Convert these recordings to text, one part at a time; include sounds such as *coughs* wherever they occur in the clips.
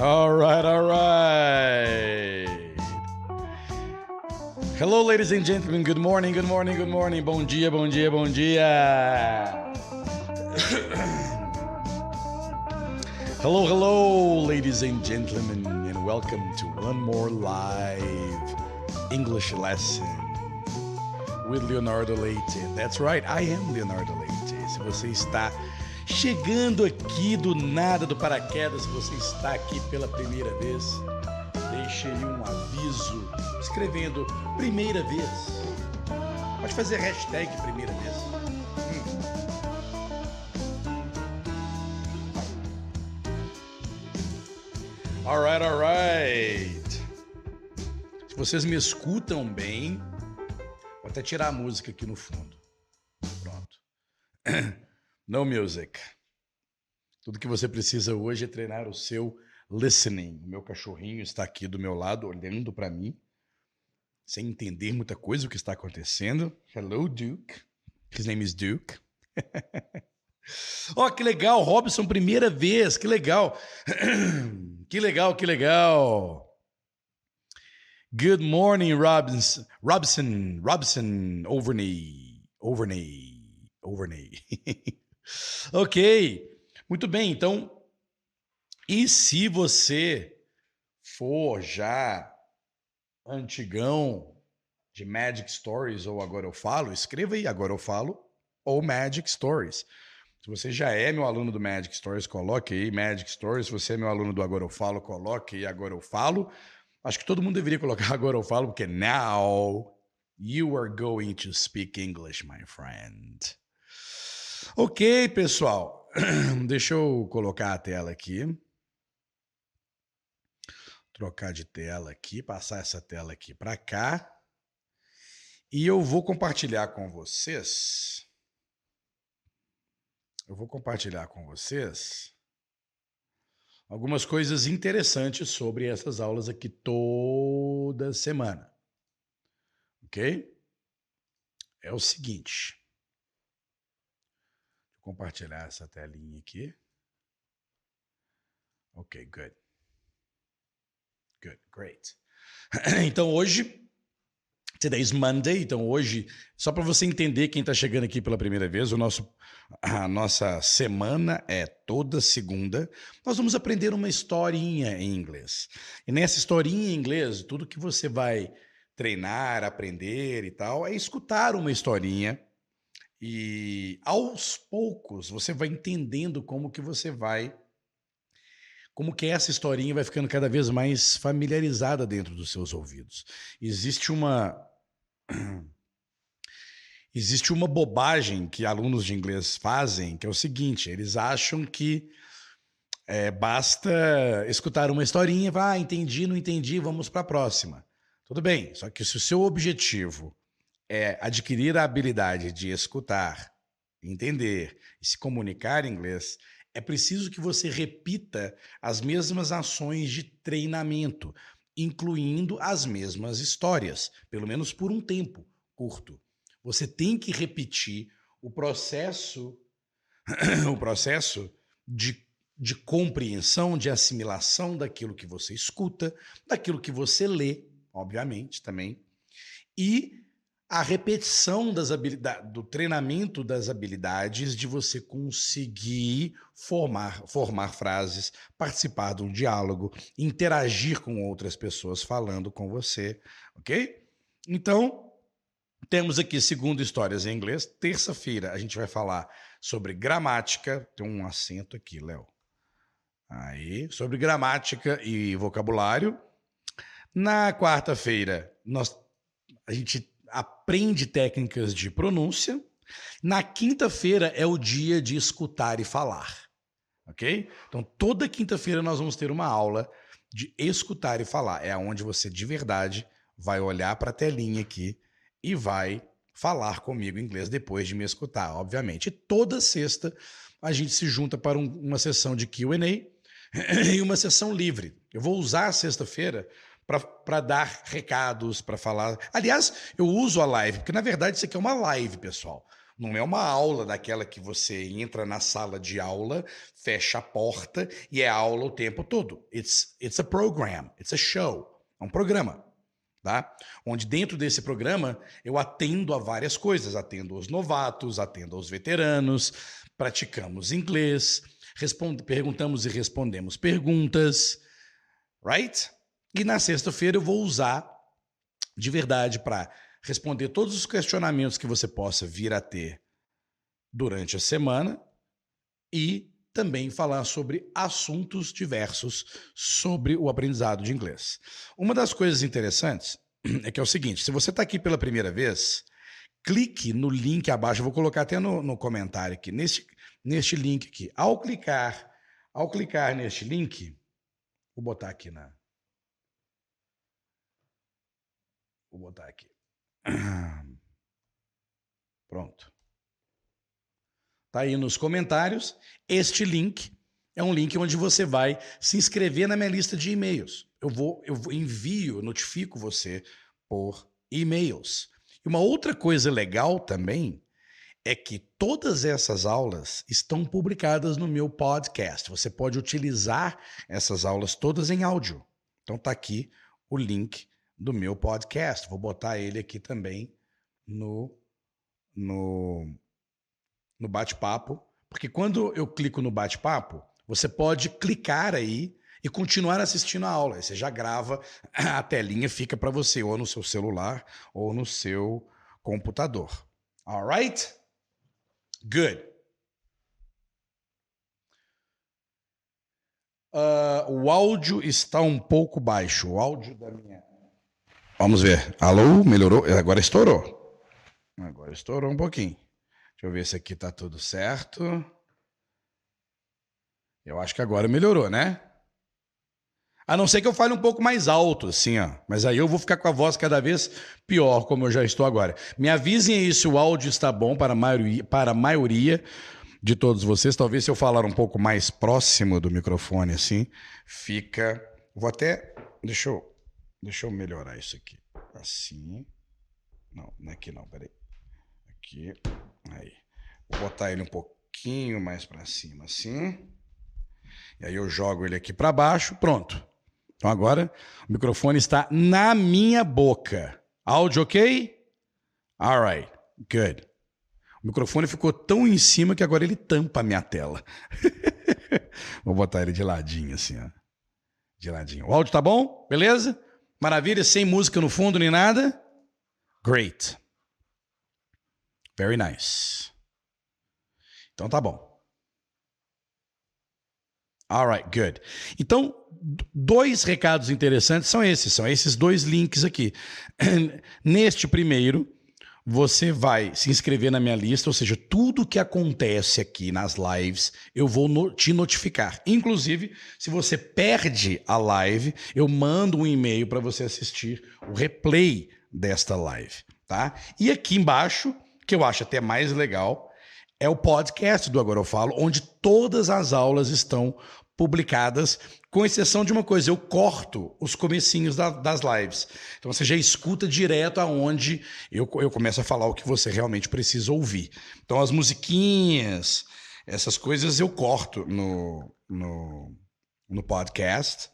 All right, all right. Hello, ladies and gentlemen. Good morning, good morning, good morning. Bom dia, bom dia, bom dia. *coughs* hello, hello, ladies and gentlemen, and welcome to one more live English lesson with Leonardo Leite. That's right, I am Leonardo Leite. Se você está chegando aqui do nada do paraquedas, se você está aqui pela primeira vez, deixe aí um aviso escrevendo primeira vez. Pode fazer hashtag primeira vez. Hum. Alright, alright. Se vocês me escutam bem, vou até tirar a música aqui no fundo. Pronto. *clears throat* No music. Tudo que você precisa hoje é treinar o seu listening. O meu cachorrinho está aqui do meu lado, olhando para mim, sem entender muita coisa o que está acontecendo. Hello, Duke. His name is Duke. *laughs* oh, que legal, Robson, primeira vez, que legal. *clears throat* que legal, que legal. Good morning, Robinson, Robson, Robson, Overney, Overney, Overney. *laughs* ok, muito bem. Então, e se você for já antigão de Magic Stories ou Agora Eu Falo, escreva aí Agora Eu Falo ou Magic Stories. Se você já é meu aluno do Magic Stories, coloque aí Magic Stories. Se você é meu aluno do Agora Eu Falo, coloque aí Agora Eu Falo. Acho que todo mundo deveria colocar *laughs* Agora Eu Falo, porque now you are going to speak English, my friend. Ok, pessoal. *clears throat* Deixa eu colocar a tela aqui. Trocar de tela aqui, passar essa tela aqui para cá. E eu vou compartilhar com vocês. Eu vou compartilhar com vocês algumas coisas interessantes sobre essas aulas aqui toda semana. Ok? É o seguinte compartilhar essa telinha aqui. Ok, good. Good, great. *clears throat* Então hoje, today's Monday, então hoje, só para você entender quem está chegando aqui pela primeira vez, o nosso, a nossa semana é toda segunda. Nós vamos aprender uma historinha em inglês. E nessa historinha em inglês, tudo que você vai treinar, aprender e tal, é escutar uma historinha e aos poucos você vai entendendo como que você vai como que essa historinha vai ficando cada vez mais familiarizada dentro dos seus ouvidos. Existe uma *clears throat* existe uma bobagem que alunos de inglês fazem, que é o seguinte: eles acham que é, basta escutar uma historinha, vai, ah, entendi, não entendi, vamos para a próxima. Tudo bem, só que se o seu objetivo é adquirir a habilidade de escutar, entender e se comunicar em inglês, é preciso que você repita as mesmas ações de treinamento, incluindo as mesmas histórias, pelo menos por um tempo curto. Você tem que repetir o processo *clears throat* o processo de, de compreensão, de assimilação daquilo que você escuta, daquilo que você lê, obviamente, também, e a repetição das habilidades, do treinamento das habilidades de você conseguir formar, formar frases, participar de um diálogo, interagir com outras pessoas falando com você, ok? Então, temos aqui segundo histórias em inglês. Terça-feira a gente vai falar sobre gramática. Tem um acento aqui, Léo. Aí, sobre gramática e vocabulário. Na quarta-feira, nós a gente aprende técnicas de pronúncia. Na quinta-feira é o dia de escutar e falar. Ok? Então, toda quinta-feira nós vamos ter uma aula de escutar e falar. É onde você de verdade vai olhar para a telinha aqui e vai falar comigo em inglês depois de me escutar, obviamente. E toda sexta a gente se junta para um, uma sessão de QA *clears throat* e uma sessão livre. Eu vou usar a sexta-feira para dar recados, para falar. Aliás, eu uso a live, porque na verdade isso aqui é uma live, pessoal. Não é uma aula daquela que você entra na sala de aula, fecha a porta e é aula o tempo todo. It's, it's a program, it's a show, é um programa. Tá? Onde dentro desse programa eu atendo a várias coisas, atendo os novatos, atendo aos veteranos, praticamos inglês, perguntamos e respondemos perguntas, right? E na sexta-feira eu vou usar de verdade para responder todos os questionamentos que você possa vir a ter durante a semana e também falar sobre assuntos diversos sobre o aprendizado de inglês. Uma das coisas interessantes é que é o seguinte: se você está aqui pela primeira vez, clique no link abaixo, eu vou colocar até no, no comentário aqui, neste, neste link aqui. Ao clicar, ao clicar neste link, vou botar aqui na. Vou botar aqui. *clears throat* Pronto. Tá aí nos comentários. Este link é um link onde você vai se inscrever na minha lista de e-mails. Eu vou, eu envio, notifico você por e-mails. E uma outra coisa legal também é que todas essas aulas estão publicadas no meu podcast. Você pode utilizar essas aulas todas em áudio. Então tá aqui o link do meu podcast. Vou botar ele aqui também no, no, no bate-papo, porque quando eu clico no bate-papo, você pode clicar aí e continuar assistindo a aula. Aí você já grava, a telinha fica para você, ou no seu celular, ou no seu computador. Alright? Good. Uh, o áudio está um pouco baixo. O áudio da minha Vamos ver. Alô, melhorou? Agora estourou. Agora estourou um pouquinho. Deixa eu ver se aqui tá tudo certo. Eu acho que agora melhorou, né? A não ser que eu fale um pouco mais alto, assim, ó. Mas aí eu vou ficar com a voz cada vez pior, como eu já estou agora. Me avisem aí se o áudio está bom para a maioria, para a maioria de todos vocês. Talvez se eu falar um pouco mais próximo do microfone, assim, fica. Vou até. Deixa eu Deixa eu melhorar isso aqui. Assim. Não, não é aqui não, peraí. Aqui. Aí. Vou botar ele um pouquinho mais para cima, assim. E aí eu jogo ele aqui para baixo. Pronto. Então agora o microfone está na minha boca. Áudio ok? Alright. Good. O microfone ficou tão em cima que agora ele tampa a minha tela. *laughs* Vou botar ele de ladinho, assim, ó. De ladinho. O áudio tá bom? Beleza? Maravilha, sem música no fundo nem nada? Great. Very nice. Então tá bom. Alright, good. Então, dois recados interessantes são esses, são esses dois links aqui. *clears throat* Neste primeiro, você vai se inscrever na minha lista, ou seja, tudo que acontece aqui nas lives, eu vou no, te notificar. Inclusive, se você perde a live, eu mando um e-mail para você assistir o replay desta live, tá? E aqui embaixo, que eu acho até mais legal, é o podcast do Agora Eu Falo, onde todas as aulas estão publicadas, com exceção de uma coisa, eu corto os comecinhos da, das lives. Então você já escuta direto aonde eu, eu começo a falar o que você realmente precisa ouvir. Então as musiquinhas, essas coisas eu corto no, no, no podcast.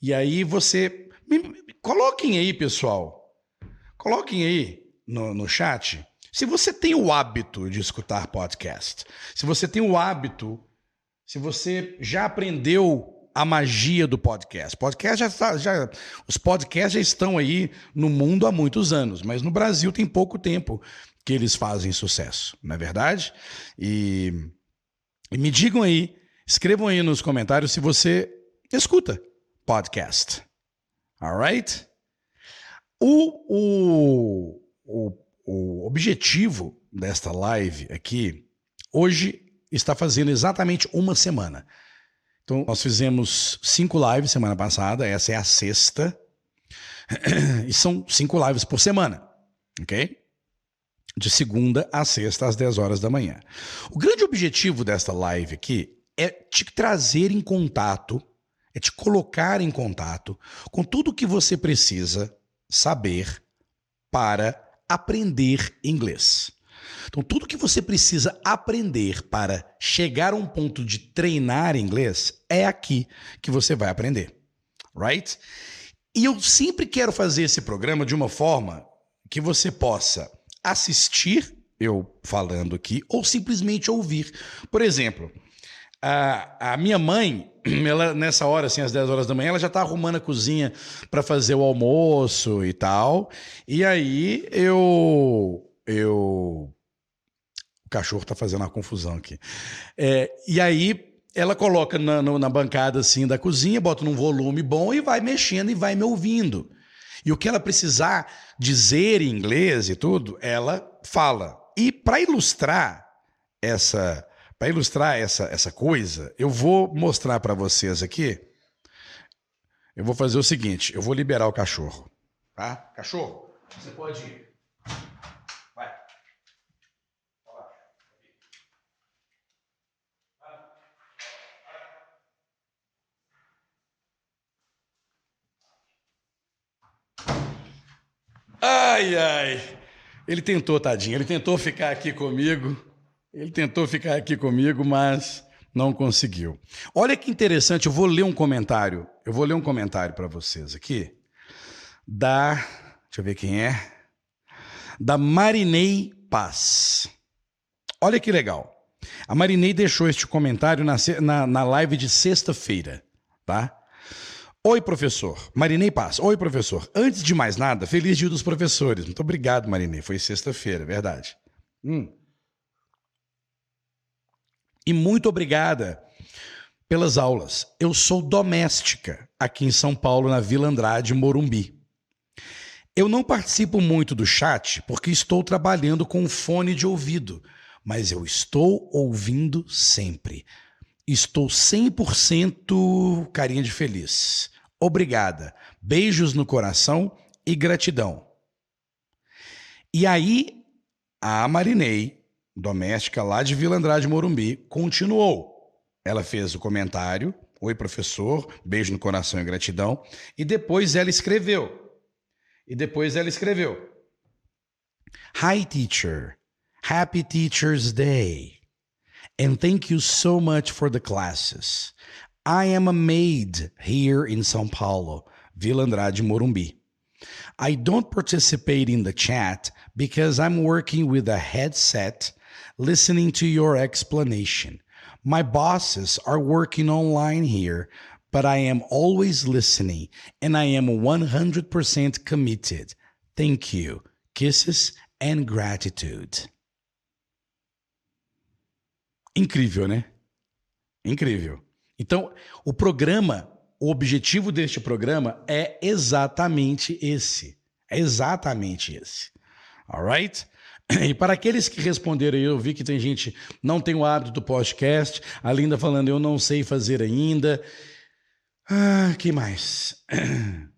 E aí você. Me, me, coloquem aí, pessoal. Coloquem aí no, no chat. Se você tem o hábito de escutar podcast, se você tem o hábito se você já aprendeu a magia do podcast. Podcast já, está, já os podcasts já estão aí no mundo há muitos anos, mas no Brasil tem pouco tempo que eles fazem sucesso, não é verdade? E, e me digam aí, escrevam aí nos comentários se você escuta podcast. Alright? O, o, o, o objetivo desta live aqui, hoje está fazendo exatamente uma semana. Então, nós fizemos cinco lives semana passada, essa é a sexta. *clears throat* E são cinco lives por semana, ok? De segunda a sexta, às 10 horas da manhã. O grande objetivo desta live aqui é te trazer em contato, é te colocar em contato com tudo o que você precisa saber para aprender inglês. Então, tudo que você precisa aprender para chegar a um ponto de treinar inglês é aqui que você vai aprender. Right? E eu sempre quero fazer esse programa de uma forma que você possa assistir eu falando aqui ou simplesmente ouvir. Por exemplo, a, a minha mãe, *clears throat* ela nessa hora, assim, às 10 horas da manhã, ela já tá arrumando a cozinha para fazer o almoço e tal. E aí eu. Eu. O cachorro tá fazendo uma confusão aqui. É, e aí ela coloca na, na bancada assim da cozinha, bota num volume bom e vai mexendo e vai me ouvindo. E o que ela precisar dizer em inglês e tudo, ela fala. E para ilustrar essa para ilustrar essa, essa coisa, eu vou mostrar para vocês aqui. Eu vou fazer o seguinte: eu vou liberar o cachorro. Tá? Cachorro, você pode ir. Ai, ai. Ele tentou, tadinho, ele tentou ficar aqui comigo. Ele tentou ficar aqui comigo, mas não conseguiu. Olha que interessante, eu vou ler um comentário. Eu vou ler um comentário para vocês aqui. Da. Deixa eu ver quem é. Da Marinei Paz. Olha que legal. A Marinei deixou este comentário na, na, na live de sexta-feira, tá? Oi, professor. Marinei Paz. Oi, professor. Antes de mais nada, feliz dia dos professores. Muito obrigado, Marinei. Foi sexta-feira, verdade. Hum. E muito obrigada pelas aulas. Eu sou doméstica aqui em São Paulo, na Vila Andrade, Morumbi. Eu não participo muito do chat porque estou trabalhando com fone de ouvido, mas eu estou ouvindo sempre. Estou 100% carinha de feliz. Obrigada. Beijos no coração e gratidão. E aí, a Marinei doméstica lá de Vila Andrade Morumbi, continuou. Ela fez o comentário, oi professor, beijo no coração e gratidão, e depois ela escreveu. E depois ela escreveu: Hi teacher, happy Teacher's Day. And thank you so much for the classes. I am a maid here in São Paulo, Vila Andrade Morumbi. I don't participate in the chat because I'm working with a headset listening to your explanation. My bosses are working online here, but I am always listening and I am 100% committed. Thank you. Kisses and gratitude. Incrível, né? Incrível. Então, o programa, o objetivo deste programa é exatamente esse. É exatamente esse. Alright? *clears throat* E para aqueles que responderam, eu vi que tem gente não tem o hábito do podcast, a Linda falando eu não sei fazer ainda. Ah, que mais? *clears throat*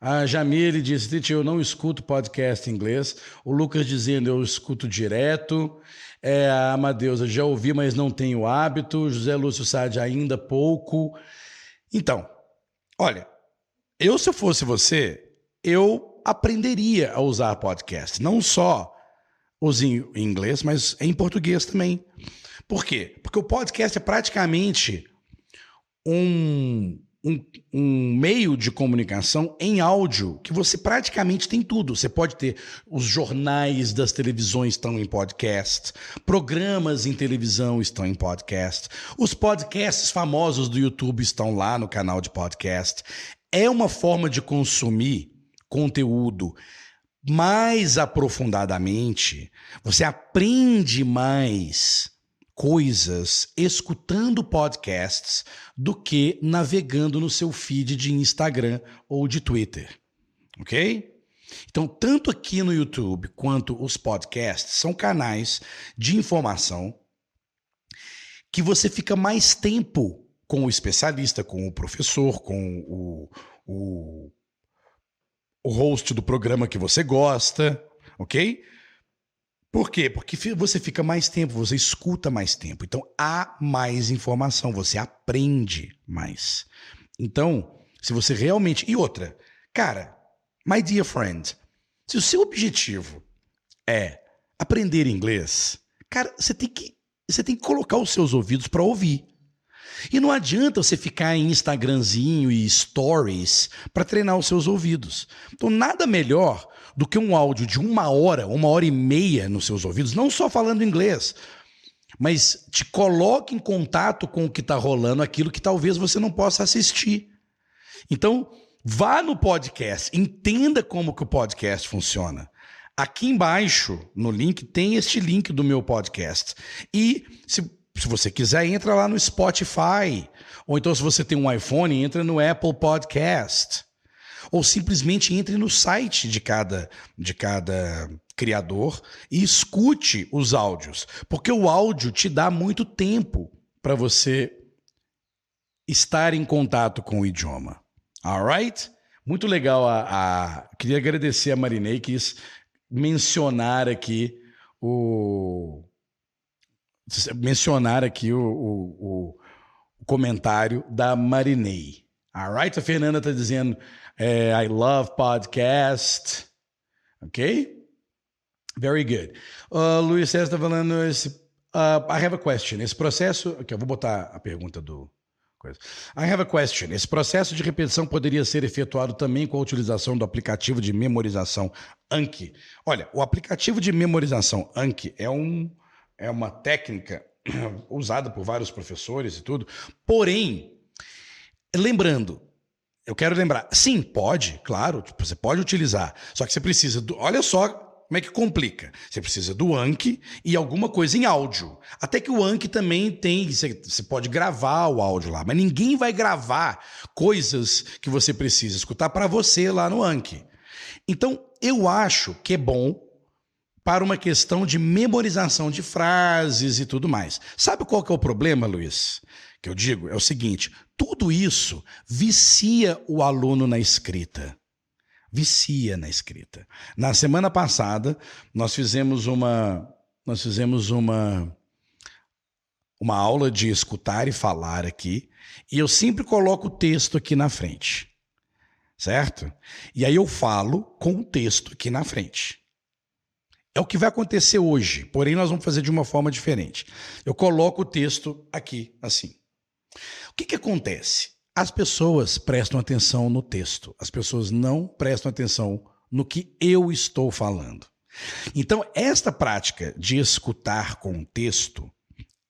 A Jamile disse, eu não escuto podcast em inglês. O Lucas dizendo, eu escuto direto. É, Amadeusa, já ouvi, mas não tenho hábito. José Lúcio Sade, ainda pouco. Então, olha, eu se eu fosse você, eu aprenderia a usar podcast. Não só os em inglês, mas em português também. Por quê? Porque o podcast é praticamente um, um, um, meio de comunicação em áudio que você praticamente tem tudo. Você pode ter os jornais das televisões estão em podcast, programas em televisão estão em podcast, os podcasts famosos do YouTube estão lá no canal de podcast. É uma forma de consumir conteúdo mais aprofundadamente, você aprende mais coisas escutando podcasts do que navegando no seu feed de Instagram ou de Twitter. Ok? Então, tanto aqui no YouTube quanto os podcasts são canais de informação que você fica mais tempo com o especialista, com o professor, com o, o o host do programa que você gosta, ok? Por quê? Porque você fica mais tempo, você escuta mais tempo. Então há mais informação, você aprende mais. Então, se você realmente. E outra, cara, my dear friend, se o seu objetivo é aprender inglês, cara, você tem que, você tem que colocar os seus ouvidos para ouvir. E não adianta você ficar em Instagramzinho e stories para treinar os seus ouvidos. Então, nada melhor do que um áudio de uma hora, uma hora e meia nos seus ouvidos, não só falando inglês, mas te coloque em contato com o que está rolando, aquilo que talvez você não possa assistir. Então, vá no podcast, entenda como que o podcast funciona. Aqui embaixo, no link, tem este link do meu podcast. E se, se você quiser, entra lá no Spotify. Ou então, se você tem um iPhone, entra no Apple Podcast. Ou simplesmente entre no site de cada, de cada criador e escute os áudios. Porque o áudio te dá muito tempo para você estar em contato com o idioma. Alright? Muito legal. A, a, Queria agradecer a Marinei que quis mencionar aqui o. Mencionar aqui o, o, o comentário da Marinei. Alright? A Fernanda está dizendo é, I love podcast. Ok? Very good. Uh, Luiz César está falando esse. Uh, I have a question. Esse processo. Aqui, eu vou botar a pergunta do. Coisa. I have a question. Esse processo de repetição poderia ser efetuado também com a utilização do aplicativo de memorização Anki. Olha, o aplicativo de memorização Anki é, um, é uma técnica *clears throat* usada por vários professores e tudo. Porém, lembrando, eu quero lembrar, sim, pode, claro, tipo, você pode utilizar. Só que você precisa do. Olha só como é que complica? Você precisa do Anki e alguma coisa em áudio. Até que o Anki também tem, você, você pode gravar o áudio lá, mas ninguém vai gravar coisas que você precisa escutar para você lá no Anki. Então, eu acho que é bom para uma questão de memorização de frases e tudo mais. Sabe qual que é o problema, Luiz? Que eu digo é o seguinte: tudo isso vicia o aluno na escrita vicia na escrita. Na semana passada, nós fizemos uma nós fizemos uma uma aula de escutar e falar aqui, e eu sempre coloco o texto aqui na frente. Certo? E aí eu falo com o texto aqui na frente. É o que vai acontecer hoje, porém nós vamos fazer de uma forma diferente. Eu coloco o texto aqui, assim. O que, que acontece? As pessoas prestam atenção no texto, as pessoas não prestam atenção no que eu estou falando. Então, esta prática de escutar com o texto,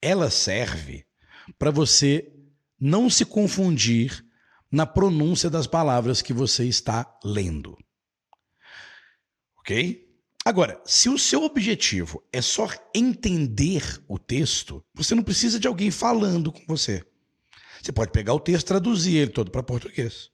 ela serve para você não se confundir na pronúncia das palavras que você está lendo. Ok? Agora, se o seu objetivo é só entender o texto, você não precisa de alguém falando com você. Você pode pegar o texto, traduzir ele todo para português.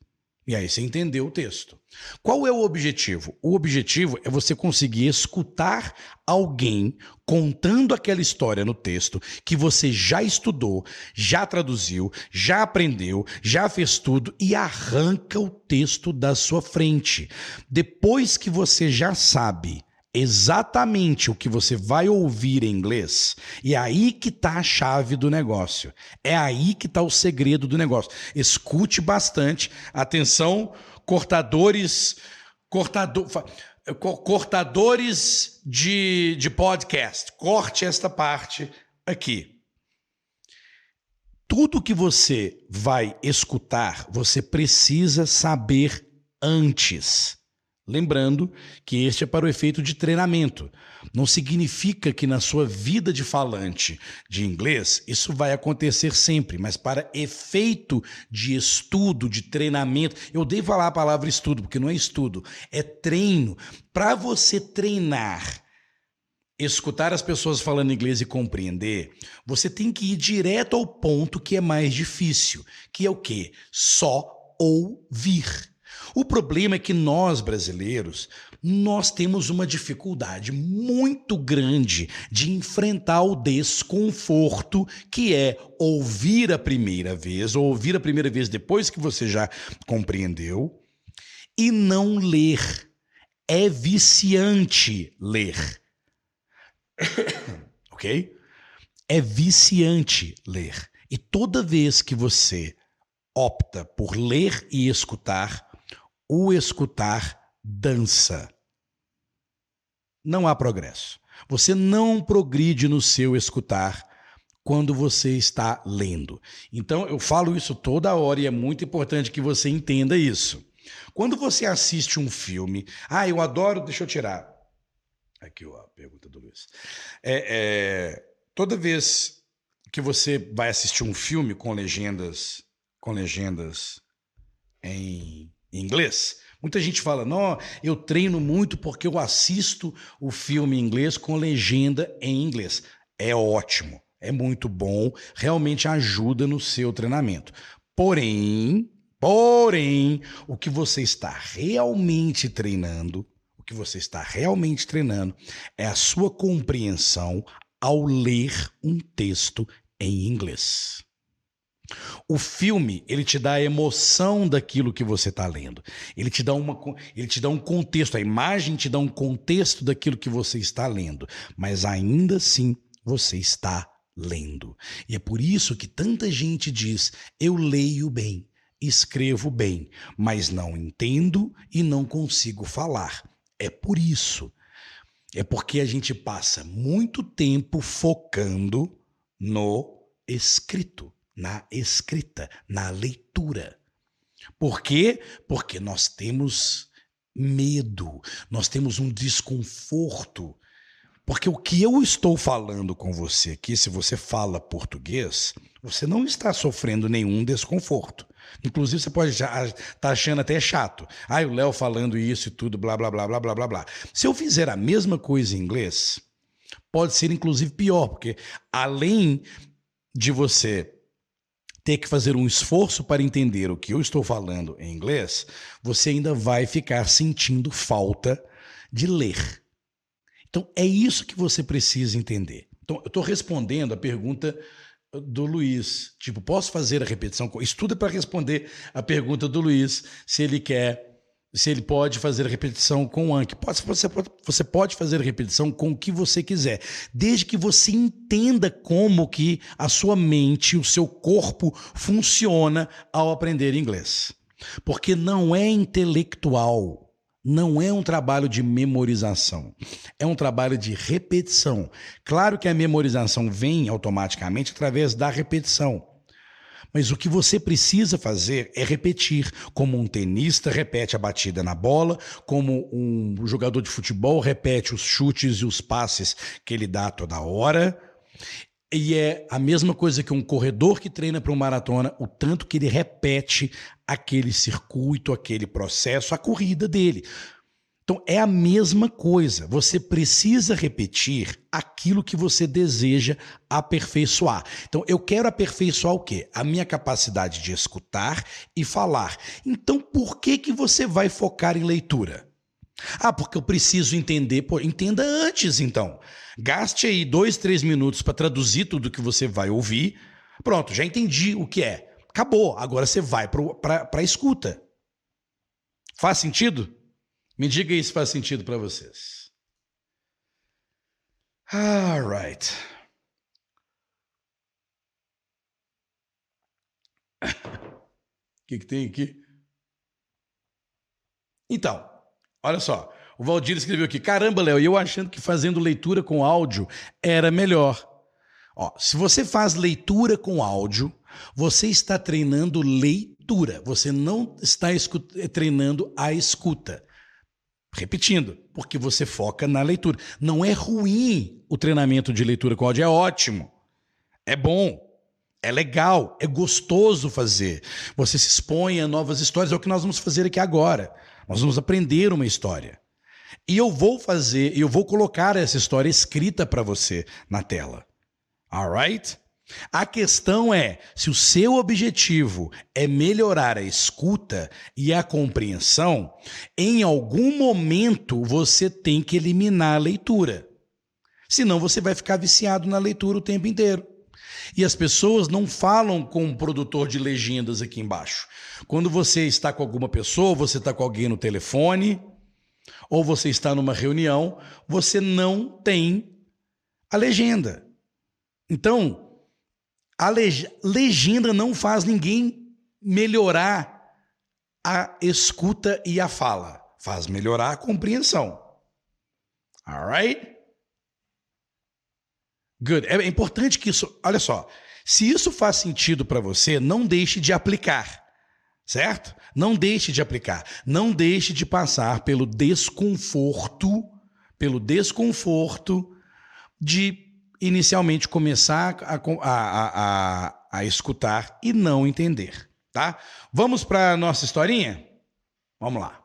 E aí você entendeu o texto. Qual é o objetivo? O objetivo é você conseguir escutar alguém contando aquela história no texto que você já estudou, já traduziu, já aprendeu, já fez tudo e arranca o texto da sua frente. Depois que você já sabe exatamente o que você vai ouvir em inglês, e é aí que está a chave do negócio. É aí que está o segredo do negócio. Escute bastante. Atenção, cortadores, cortador, cortadores de, de podcast. Corte esta parte aqui. Tudo que você vai escutar, você precisa saber antes. Lembrando que este é para o efeito de treinamento. Não significa que na sua vida de falante de inglês isso vai acontecer sempre, mas para efeito de estudo, de treinamento. Eu odeio falar a palavra estudo, porque não é estudo, é treino. Para você treinar, escutar as pessoas falando inglês e compreender, você tem que ir direto ao ponto que é mais difícil, que é o quê? Só ouvir. O problema é que nós brasileiros, nós temos uma dificuldade muito grande de enfrentar o desconforto que é ouvir a primeira vez, ou ouvir a primeira vez depois que você já compreendeu, e não ler. É viciante ler. *coughs* ok? É viciante ler. E toda vez que você opta por ler e escutar, o escutar dança. Não há progresso. Você não progride no seu escutar quando você está lendo. Então, eu falo isso toda hora e é muito importante que você entenda isso. Quando você assiste um filme, ah, eu adoro, deixa eu tirar. Aqui a pergunta do Luiz. É, é, toda vez que você vai assistir um filme com legendas, com legendas em inglês, Muita gente fala, não, eu treino muito porque eu assisto o filme em inglês com legenda em inglês. É ótimo, é muito bom, realmente ajuda no seu treinamento. Porém, porém, o que você está realmente treinando, o que você está realmente treinando é a sua compreensão ao ler um texto em inglês. O filme, ele te dá a emoção daquilo que você está lendo. Ele te dá uma, ele te dá um contexto, a imagem te dá um contexto daquilo que você está lendo, mas ainda assim você está lendo. E é por isso que tanta gente diz: "Eu leio bem, escrevo bem, mas não entendo e não consigo falar". É por isso. É porque a gente passa muito tempo focando no escrito na escrita, na leitura. Por quê? Porque nós temos medo, nós temos um desconforto. Porque o que eu estou falando com você aqui, se você fala português, você não está sofrendo nenhum desconforto. Inclusive, você pode estar tá achando até chato. Ah, o Léo falando isso e tudo, blá, blá, blá, blá, blá, blá, blá. Se eu fizer a mesma coisa em inglês, pode ser inclusive pior, porque além de você ter que fazer um esforço para entender o que eu estou falando em inglês, você ainda vai ficar sentindo falta de ler. Então é isso que você precisa entender. Então eu estou respondendo a pergunta do Luiz. Tipo, posso fazer a repetição? Estuda para responder a pergunta do Luiz se ele quer se ele pode fazer repetição com o Anki. Você, pode, você pode fazer repetição com o que você quiser, desde que você entenda como que a sua mente, o seu corpo funciona ao aprender inglês. Porque não é intelectual, não é um trabalho de memorização, é um trabalho de repetição. Claro que a memorização vem automaticamente através da repetição. Mas o que você precisa fazer é repetir, como um tenista repete a batida na bola, como um jogador de futebol repete os chutes e os passes que ele dá toda hora. E é a mesma coisa que um corredor que treina para uma maratona, o tanto que ele repete aquele circuito, aquele processo, a corrida dele. Então é a mesma coisa. Você precisa repetir aquilo que você deseja aperfeiçoar. Então eu quero aperfeiçoar o quê? A minha capacidade de escutar e falar. Então por que que você vai focar em leitura? Ah, porque eu preciso entender. Pô, entenda antes então. Gaste aí dois, três minutos para traduzir tudo que você vai ouvir. Pronto, já entendi o que é. Acabou. Agora você vai para a escuta. Faz sentido? Me diga se faz sentido para vocês. Alright. O *coughs* que, que tem aqui? Então, olha só. O Valdir escreveu aqui: caramba, Léo, eu achando que fazendo leitura com áudio era melhor. Ó, se você faz leitura com áudio, você está treinando leitura, você não está treinando a escuta. Repetindo, porque você foca na leitura. Não é ruim o treinamento de leitura com áudio, é ótimo. É bom. É legal, é gostoso fazer. Você se expõe a novas histórias, é o que nós vamos fazer aqui agora. Nós vamos aprender uma história. E eu vou fazer, eu vou colocar essa história escrita para você na tela. Alright? A questão é: se o seu objetivo é melhorar a escuta e a compreensão, em algum momento você tem que eliminar a leitura. Senão você vai ficar viciado na leitura o tempo inteiro. E as pessoas não falam com o produtor de legendas aqui embaixo. Quando você está com alguma pessoa, você está com alguém no telefone, ou você está numa reunião, você não tem a legenda. Então, a legenda não faz ninguém melhorar a escuta e a fala, faz melhorar a compreensão. Alright? Good. É importante que isso. Olha só. Se isso faz sentido para você, não deixe de aplicar. Certo? Não deixe de aplicar. Não deixe de passar pelo desconforto, pelo desconforto de inicialmente começar a, a, a, a escutar e não entender. Tá? Vamos para a nossa historinha? Vamos lá.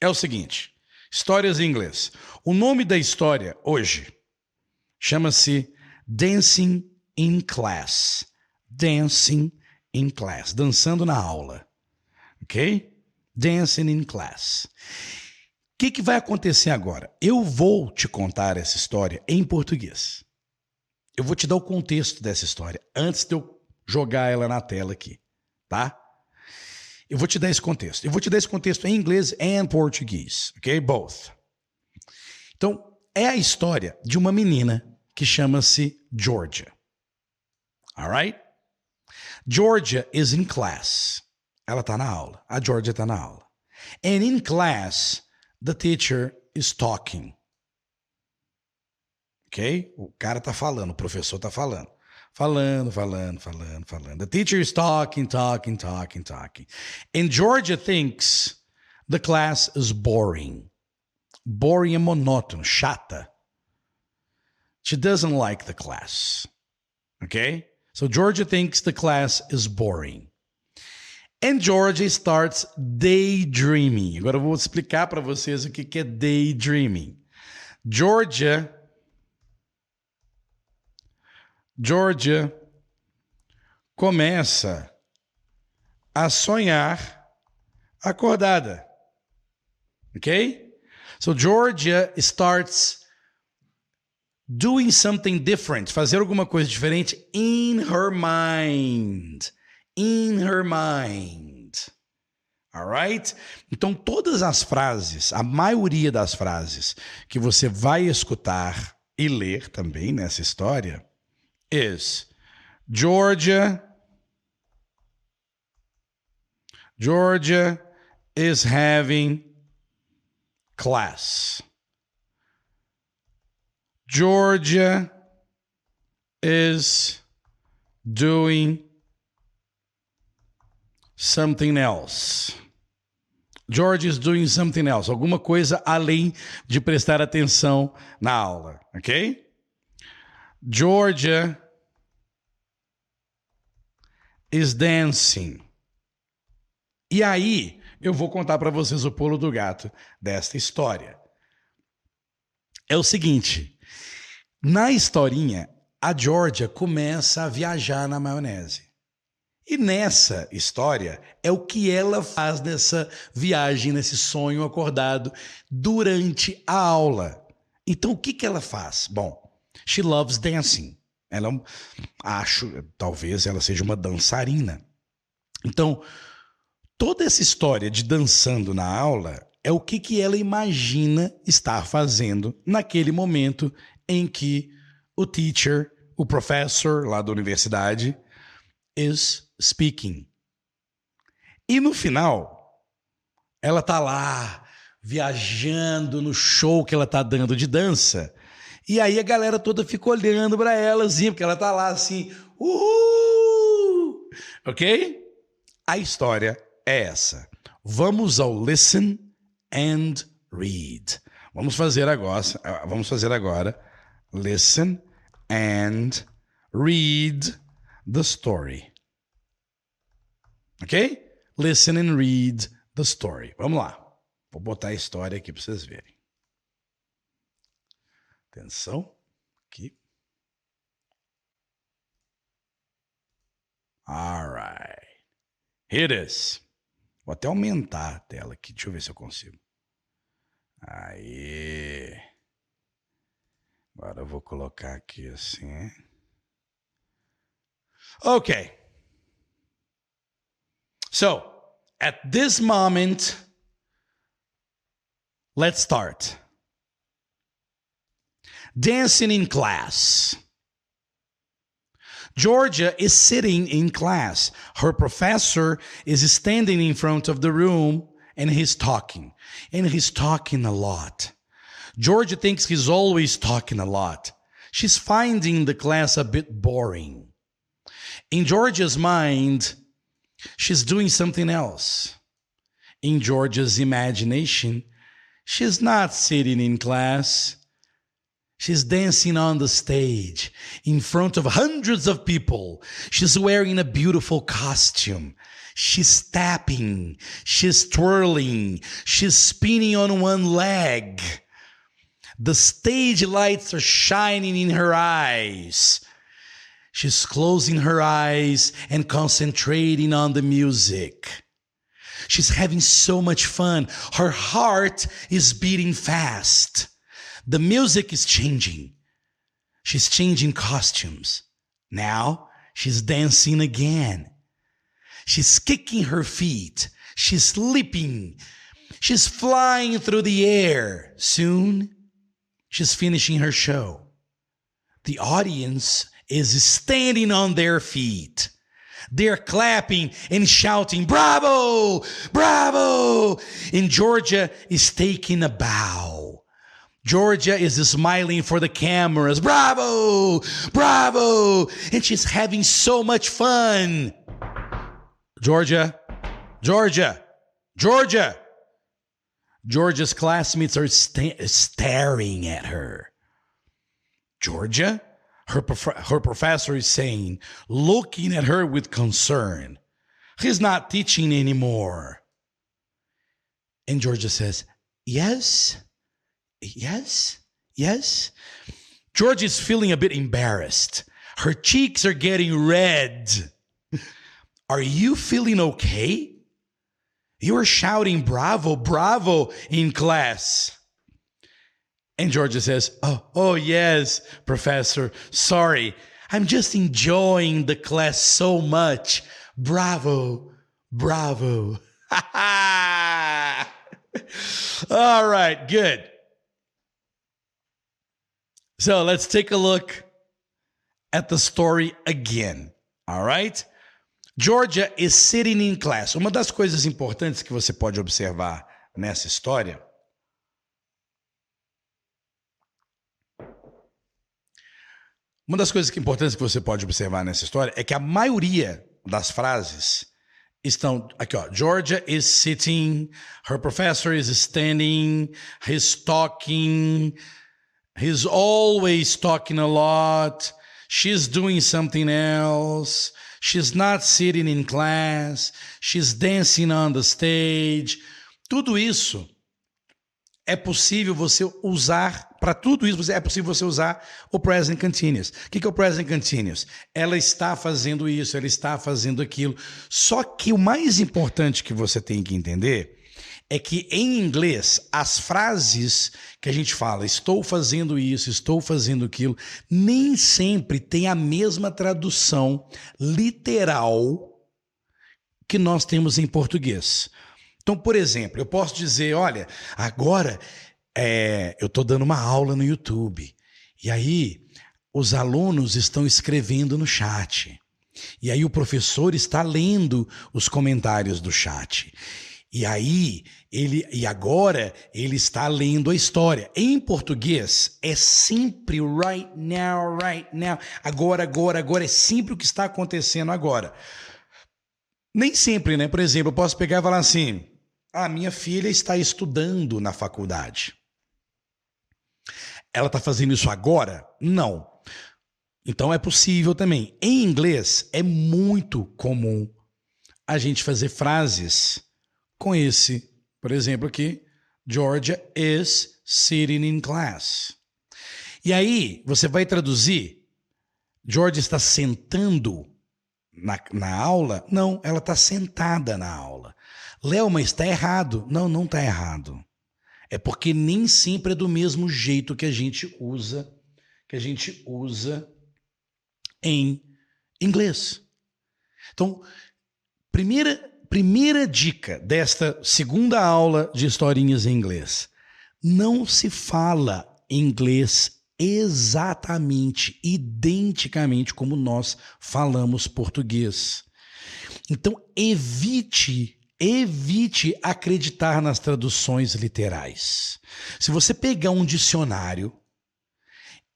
É o seguinte: histórias em inglês. O nome da história hoje chama-se Dancing in Class. Dancing in Class. Dançando na aula. Ok? Dancing in Class. O que, que vai acontecer agora? Eu vou te contar essa história em português. Eu vou te dar o contexto dessa história antes de eu jogar ela na tela aqui, tá? Eu vou te dar esse contexto. Eu vou te dar esse contexto em inglês e português, ok? Both. Então, é a história de uma menina que chama-se Georgia. Alright? Georgia is in class. Ela está na aula. A Georgia está na aula. And in class, the teacher is talking. Ok? O cara está falando, o professor está falando. Falando, falando, falando, falando. The teacher is talking, talking, talking, talking. And Georgia thinks the class is boring. Boring é monótono, chata. She doesn't like the class. Okay? So Georgia thinks the class is boring. And Georgia starts daydreaming. Agora eu vou explicar para vocês o que é daydreaming. Georgia Georgia começa a sonhar acordada. Okay? So Georgia starts doing something different, fazer alguma coisa diferente in her mind. In her mind. Alright? Então, todas as frases, a maioria das frases que você vai escutar e ler também nessa história is Georgia. Georgia is having class. Georgia is doing something else. George is doing something else, alguma coisa além de prestar atenção na aula, ok? Georgia is dancing. E aí, eu vou contar para vocês o pulo do gato desta história. É o seguinte, na historinha, a Georgia começa a viajar na maionese. E nessa história é o que ela faz nessa viagem, nesse sonho acordado durante a aula. Então o que, que ela faz? Bom, she loves dancing. Ela acho, talvez ela seja uma dançarina. Então, toda essa história de dançando na aula é o que, que ela imagina estar fazendo naquele momento em que o teacher, o professor lá da universidade, is speaking. E no final, ela tá lá viajando no show que ela tá dando de dança. E aí a galera toda fica olhando para ela assim, porque ela tá lá assim, uhul! OK? A história é essa. Vamos ao listen and read. Vamos fazer agora, vamos fazer agora listen and read the story. Ok? Listen and read the story. Vamos lá. Vou botar a história aqui para vocês verem. Atenção. Aqui. Alright. Here it is. Vou até aumentar a tela aqui. Deixa eu ver se eu consigo. Aí. Agora eu vou colocar aqui assim. Okay. So, at this moment, let's start. Dancing in class. Georgia is sitting in class. Her professor is standing in front of the room and he's talking. And he's talking a lot. Georgia thinks he's always talking a lot. She's finding the class a bit boring. In Georgia's mind, she's doing something else. In Georgia's imagination, she's not sitting in class. She's dancing on the stage in front of hundreds of people. She's wearing a beautiful costume. She's tapping. She's twirling. She's spinning on one leg. The stage lights are shining in her eyes. She's closing her eyes and concentrating on the music. She's having so much fun. Her heart is beating fast. The music is changing. She's changing costumes. Now she's dancing again. She's kicking her feet. She's leaping. She's flying through the air. Soon she's finishing her show. The audience is standing on their feet. They're clapping and shouting, Bravo! Bravo! And Georgia is taking a bow. Georgia is smiling for the cameras. Bravo! Bravo! And she's having so much fun. Georgia, Georgia, Georgia. Georgia's classmates are sta- staring at her. Georgia, her, prof- her professor is saying, looking at her with concern. He's not teaching anymore. And Georgia says, Yes, yes, yes. Georgia is feeling a bit embarrassed. Her cheeks are getting red. *laughs* Are you feeling okay? You were shouting bravo, bravo in class. And Georgia says, Oh, oh yes, professor. Sorry. I'm just enjoying the class so much. Bravo, bravo. *laughs* All right, good. So let's take a look at the story again. All right? Georgia is sitting in class. Uma das coisas importantes que você pode observar nessa história Uma das coisas que importantes que você pode observar nessa história é que a maioria das frases estão aqui, ó. Georgia is sitting, her professor is standing, he's talking, he's always talking a lot, she's doing something else, she's not sitting in class, she's dancing on the stage. Tudo isso é possível você usar, para tudo isso, é possível você usar o present continuous. O que é o present continuous? Ela está fazendo isso, ela está fazendo aquilo. Só que o mais importante que você tem que entender é que em inglês, as frases que a gente fala, estou fazendo isso, estou fazendo aquilo, nem sempre tem a mesma tradução literal que nós temos em português. Então, por exemplo, eu posso dizer: olha, agora é, eu estou dando uma aula no YouTube. E aí, os alunos estão escrevendo no chat. E aí, o professor está lendo os comentários do chat. E aí, ele e agora ele está lendo a história. Em português é sempre right now, right now. Agora, agora, agora é sempre o que está acontecendo agora. Nem sempre, né? Por exemplo, eu posso pegar e falar assim: a minha filha está estudando na faculdade. Ela está fazendo isso agora? Não. Então é possível também. Em inglês é muito comum a gente fazer frases com esse, por exemplo, aqui, Georgia is sitting in class. E aí você vai traduzir, Georgia está sentando na, na aula? Não, ela está sentada na aula. Léo, mas está errado. Não, não está errado. É porque nem sempre é do mesmo jeito que a gente usa, que a gente usa em inglês. Então, primeira, primeira dica desta segunda aula de historinhas em inglês: não se fala inglês exatamente, identicamente como nós falamos português. Então, evite evite acreditar nas traduções literais. Se você pegar um dicionário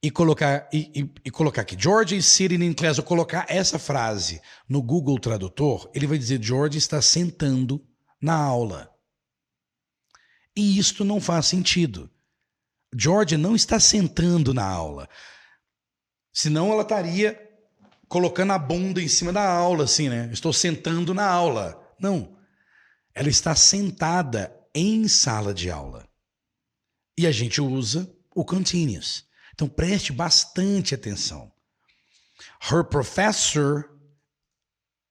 e colocar e, e, e, colocar aqui George is sitting in class, ou colocar essa frase no Google Tradutor, ele vai dizer George está sentando na aula. E isto não faz sentido. George não está sentando na aula. Senão ela estaria colocando a bunda em cima da aula, assim, né? Estou sentando na aula. Não. Ela está sentada em sala de aula. E a gente usa o continuous. Então preste bastante atenção. Her professor.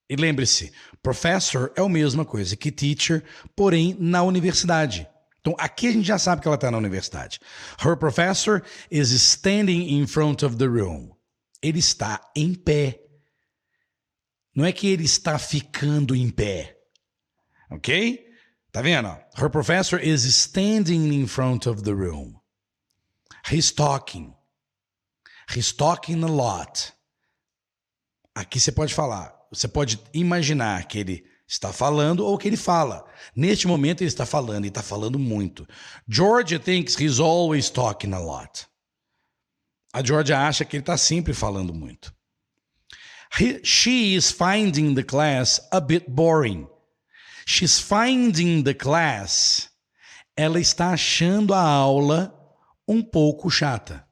E lembre-se, professor é a mesma coisa que teacher, porém na universidade. Então aqui a gente já sabe que ela está na universidade. Her professor is standing in front of the room. Ele está em pé. Não é que ele está ficando em pé. Ok? Tá vendo? Her professor is standing in front of the room. He's talking. He's talking a lot. Aqui você pode falar, você pode imaginar que ele está falando ou que ele fala. Neste momento ele está falando e está falando muito. Georgia thinks he's always talking a lot. A Georgia acha que ele está sempre falando muito. He, she is finding the class a bit boring. She's finding the class. Ela está achando a aula um pouco chata.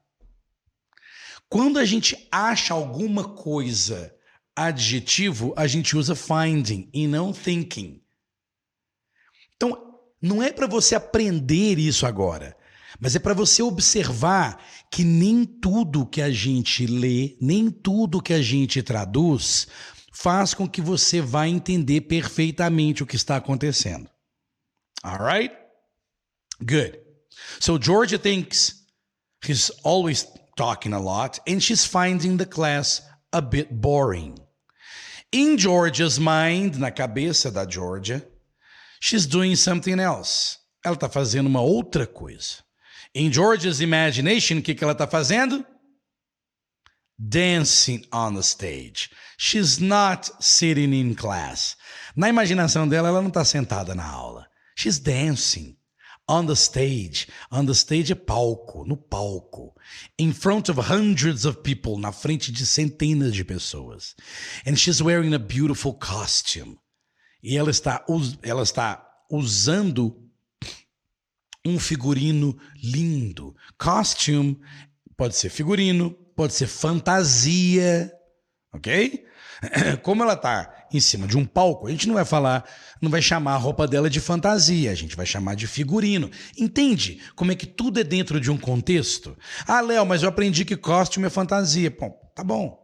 Quando a gente acha alguma coisa adjetivo, a gente usa finding e não thinking. Então, não é para você aprender isso agora, mas é para você observar que nem tudo que a gente lê, nem tudo que a gente traduz faz com que você vá entender perfeitamente o que está acontecendo. Alright? Good. So Georgia thinks he's always talking a lot, and she's finding the class a bit boring. In Georgia's mind, na cabeça da Georgia, she's doing something else. Ela está fazendo uma outra coisa. In Georgia's imagination, o que, que ela está fazendo? Dancing on the stage. She's not sitting in class. Na imaginação dela, ela não está sentada na aula. She's dancing on the stage. On the stage é palco, no palco. In front of hundreds of people, na frente de centenas de pessoas. And she's wearing a beautiful costume. E ela está, ela está usando um figurino lindo. Costume pode ser figurino, pode ser fantasia, ok? *clears throat* Como ela está em cima de um palco, a gente não vai falar, não vai chamar a roupa dela de fantasia, a gente vai chamar de figurino. Entende como é que tudo é dentro de um contexto? Ah, Léo, mas eu aprendi que costume é fantasia. Bom, tá bom.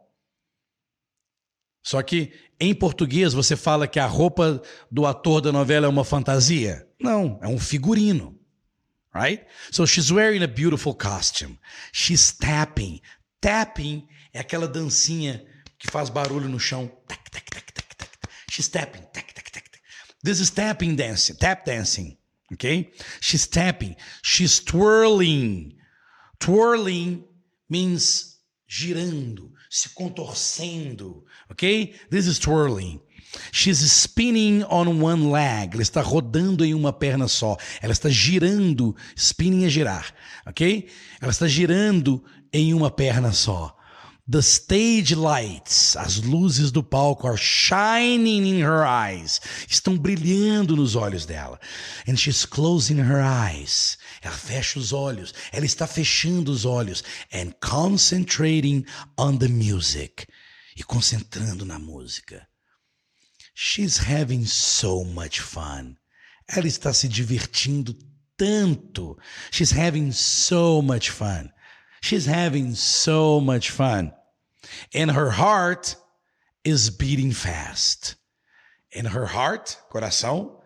Só que em português você fala que a roupa do ator da novela é uma fantasia? Não, é um figurino. Right? So she's wearing a beautiful costume. She's tapping. Tapping é aquela dancinha que faz barulho no chão. Tac, tac, tac, tac, tac. She's tapping. Tac, tac, tac, tac. This is tapping dancing, tap dancing. Okay? She's tapping. She's twirling. Twirling means girando, se contorcendo. Okay? This is twirling. She's spinning on one leg. Ela está rodando em uma perna só. Ela está girando. Spinning é girar, ok? Ela está girando em uma perna só. The stage lights, as luzes do palco, are shining in her eyes. Estão brilhando nos olhos dela. And she's closing her eyes. Ela fecha os olhos. Ela está fechando os olhos. And concentrating on the music. E concentrando na música. She's having so much fun. Ela está se divertindo tanto. She's having so much fun. She's having so much fun. And her heart is beating fast. And her heart, coração,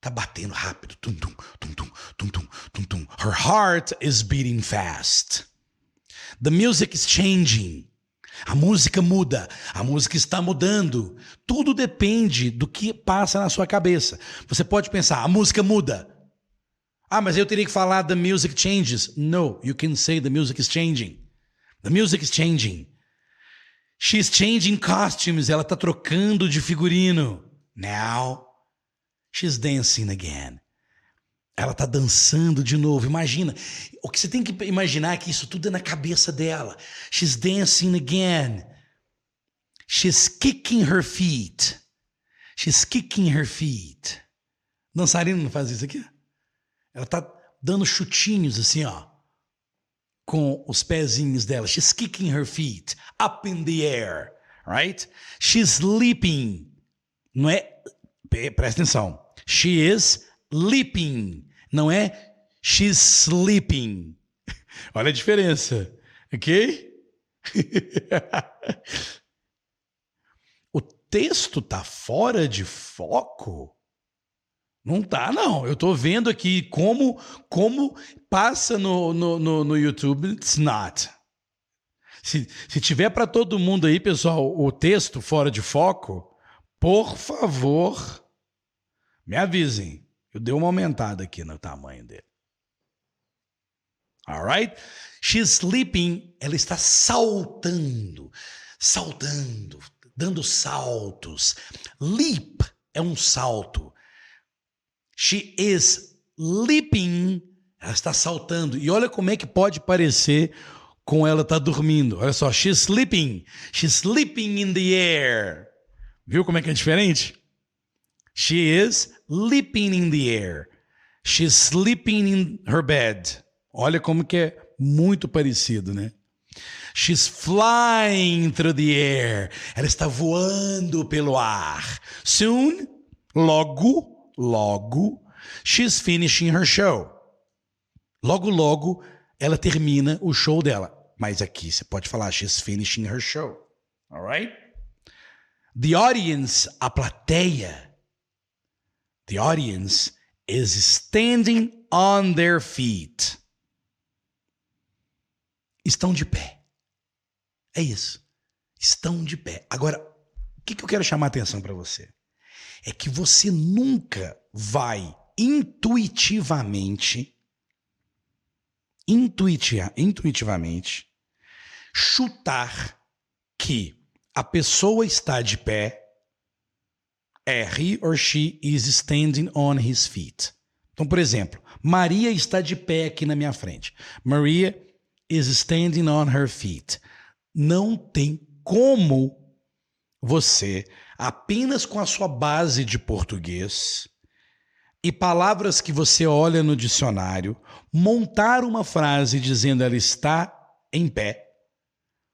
tá batendo rápido. Tum, tum, tum, tum, tum, tum, tum, tum. Her heart is beating fast. The music is changing. A música muda, a música está mudando. Tudo depende do que passa na sua cabeça. Você pode pensar, a música muda. Ah, mas eu teria que falar the music changes. No, you can say the music is changing. The music is changing. She's changing costumes. Ela está trocando de figurino. Now, She's dancing again. Ela tá dançando de novo. Imagina. O que você tem que imaginar é que isso tudo é na cabeça dela. She's dancing again. She's kicking her feet. She's kicking her feet. Dançarina não faz isso aqui? Ela tá dando chutinhos assim, ó. Com os pezinhos dela. She's kicking her feet up in the air. Right? She's sleeping. Não é. Presta atenção. She is leaping. Não é she's sleeping. *laughs* Olha a diferença. Ok? *laughs* o texto tá fora de foco? Não tá, não. Eu tô vendo aqui como como passa no, no, no, no YouTube. It's not. Se, se tiver para todo mundo aí, pessoal, o texto fora de foco, por favor, me avisem. Eu dei uma aumentada aqui no tamanho dele. Alright? She's sleeping. Ela está saltando, saltando, dando saltos. Leap é um salto. She is leaping. Ela está saltando. E olha como é que pode parecer com ela tá dormindo. Olha só, she's sleeping. She's sleeping in the air. Viu como é que é diferente? She is leaping in the air. She's sleeping in her bed. Olha como que é muito parecido, né? She's flying through the air. Ela está voando pelo ar. Soon, logo, logo, she's finishing her show. Logo, logo, ela termina o show dela. Mas aqui você pode falar she's finishing her show. Alright? The audience, a plateia, The audience is standing on their feet. Estão de pé. É isso. Estão de pé. Agora, o que, que eu quero chamar a atenção para você? É que você nunca vai intuitivamente, intuitia, intuitivamente, chutar que a pessoa está de pé é he or she is standing on his feet. Então, por exemplo, Maria está de pé aqui na minha frente. Maria is standing on her feet. Não tem como você, apenas com a sua base de português e palavras que você olha no dicionário, montar uma frase dizendo ela está em pé,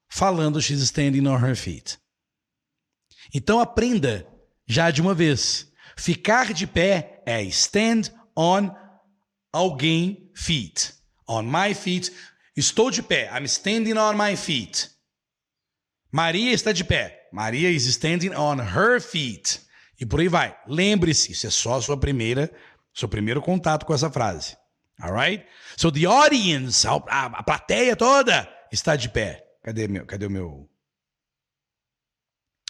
falando she's standing on her feet. Então aprenda já de uma vez. Ficar de pé é stand on alguém feet. On my feet. Estou de pé. I'm standing on my feet. Maria está de pé. Maria is standing on her feet. E por aí vai. Lembre-se, isso é só a sua primeira, seu primeiro contato com essa frase. Alright? So the audience, a, a, a plateia toda está de pé. Cadê meu, cadê o meu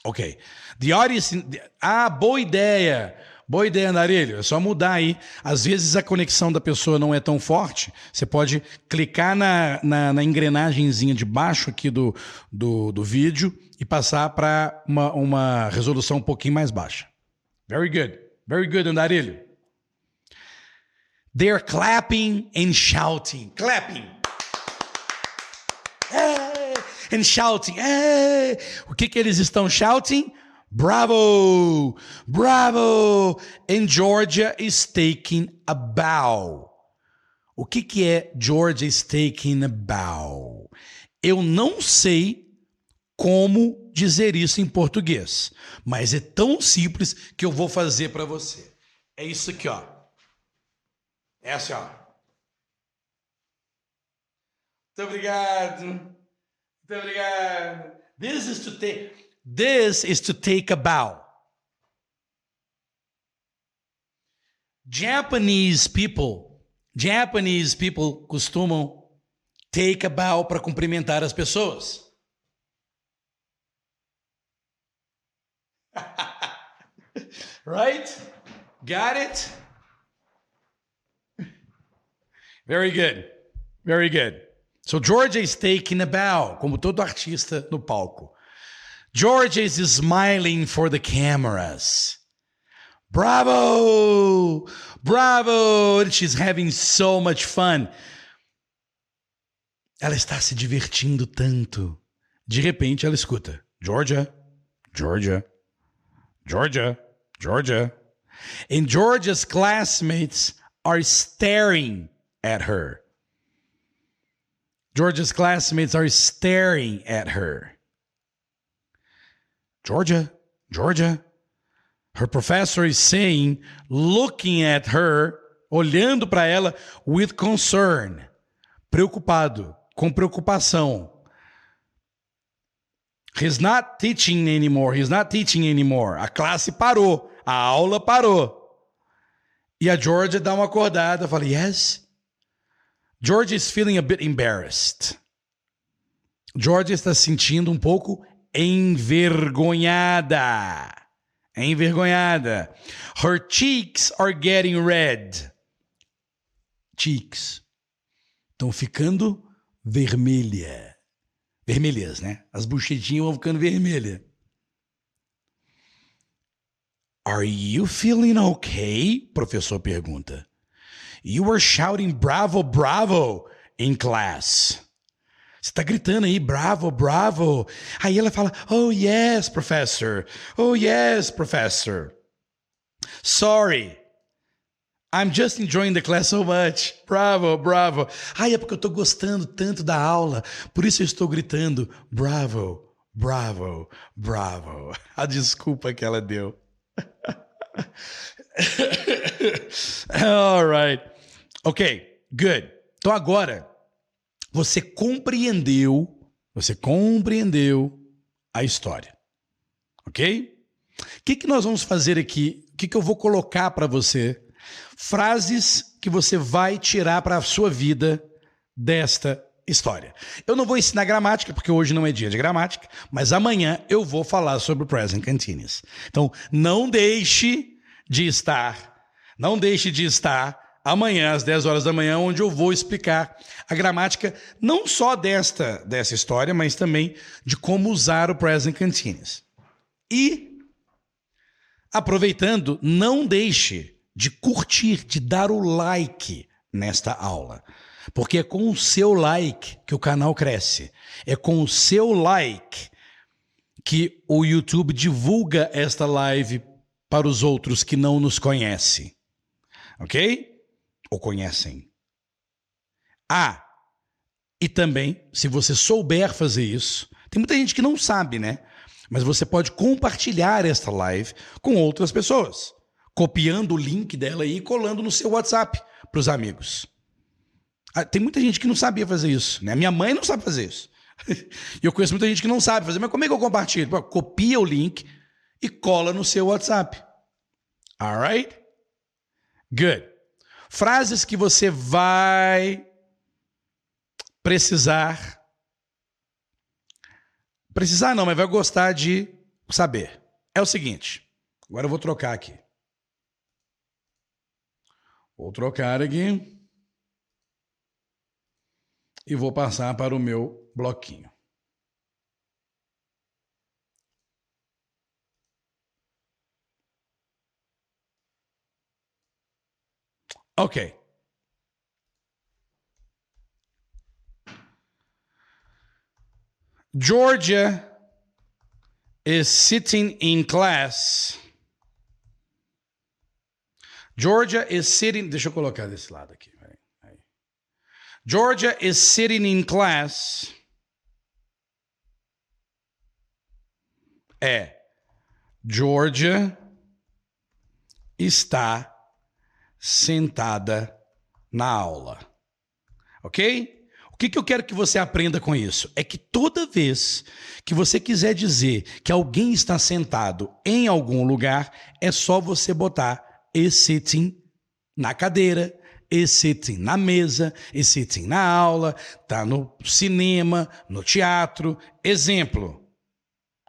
Ok. The audience. Ah, boa ideia. Boa ideia, Andarilho. É só mudar aí. Às vezes a conexão da pessoa não é tão forte. Você pode clicar na, na, na engrenagemzinha de baixo aqui do, do, do vídeo e passar para uma, uma resolução um pouquinho mais baixa. Very good. Very good, Andarilho. They're clapping and shouting. Clapping. Hey! and shouting. Hey! O que, que eles estão shouting? Bravo! Bravo! And Georgia is taking a bow. O que, que é Georgia is taking a bow? Eu não sei como dizer isso em português, mas é tão simples que eu vou fazer para você. É isso aqui, ó. É assim, ó. Muito obrigado. Muito obrigado. This is to take this is to take a bow. Japanese people, Japanese people costumam take a bow para cumprimentar as pessoas. *laughs* right? Got it? Very good. Very good. So George is taking a bow, como todo artista no palco. George is smiling for the cameras. Bravo! Bravo! And she's having so much fun. Ela está se divertindo tanto. De repente ela escuta: Georgia, Georgia, Georgia, Georgia. And Georgia's classmates are staring at her. Georgia's classmates are staring at her. Georgia, Georgia. Her professor is saying, looking at her, olhando para ela with concern, preocupado, com preocupação. He's not teaching anymore. He's not teaching anymore. A classe parou. A aula parou. E a Georgia dá uma acordada. Fala, yes. Georgia is feeling a bit embarrassed. Georgia está se sentindo um pouco envergonhada. Envergonhada. Her cheeks are getting red. Cheeks. Estão ficando vermelha. Vermelhas, né? As bochechinhas vão ficando vermelhas. Are you feeling okay? Professor pergunta. You were shouting bravo, bravo in class. Você está gritando aí, bravo, bravo. Aí ela fala, oh yes, professor. Oh yes, professor. Sorry. I'm just enjoying the class so much. Bravo, bravo. Ai, é porque eu estou gostando tanto da aula. Por isso eu estou gritando, bravo, bravo, bravo. *laughs* A desculpa que ela deu. *laughs* All right. Ok, good. Então agora você compreendeu, você compreendeu a história. Ok? O que, que nós vamos fazer aqui? O que, que eu vou colocar para você? Frases que você vai tirar para a sua vida desta história. Eu não vou ensinar gramática, porque hoje não é dia de gramática, mas amanhã eu vou falar sobre o present continuous. Então, não deixe de estar, não deixe de estar amanhã, às 10 horas da manhã, onde eu vou explicar a gramática não só desta, dessa história, mas também de como usar o present continuous. E, aproveitando, não deixe de curtir, de dar o like nesta aula. Porque é com o seu like que o canal cresce. É com o seu like que o YouTube divulga esta live para os outros que não nos conhecem. Ok? Ou conhecem. Ah, e também, se você souber fazer isso, tem muita gente que não sabe, né? Mas você pode compartilhar esta live com outras pessoas, copiando o link dela e colando no seu WhatsApp para os amigos. Ah, tem muita gente que não sabia fazer isso, né? Minha mãe não sabe fazer isso. *laughs* E eu conheço muita gente que não sabe fazer, mas como é que eu compartilho? Pô, copia o link e cola no seu WhatsApp. Alright? Good. Frases que você vai precisar. Precisar não, mas vai gostar de saber. É o seguinte. Agora eu vou trocar aqui. Vou trocar aqui. E vou passar para o meu bloquinho. Okay. Georgia is sitting in class. Georgia is sitting. Deixa eu colocar desse lado aqui. Georgia is sitting in class. É. Georgia está sentada na aula. Ok? O que, que, eu quero que você aprenda com isso? É que toda vez que você quiser dizer que alguém está sentado em algum lugar, é só você botar is sitting na cadeira, is sitting na mesa, is sitting na aula, tá no cinema, no teatro. Exemplo.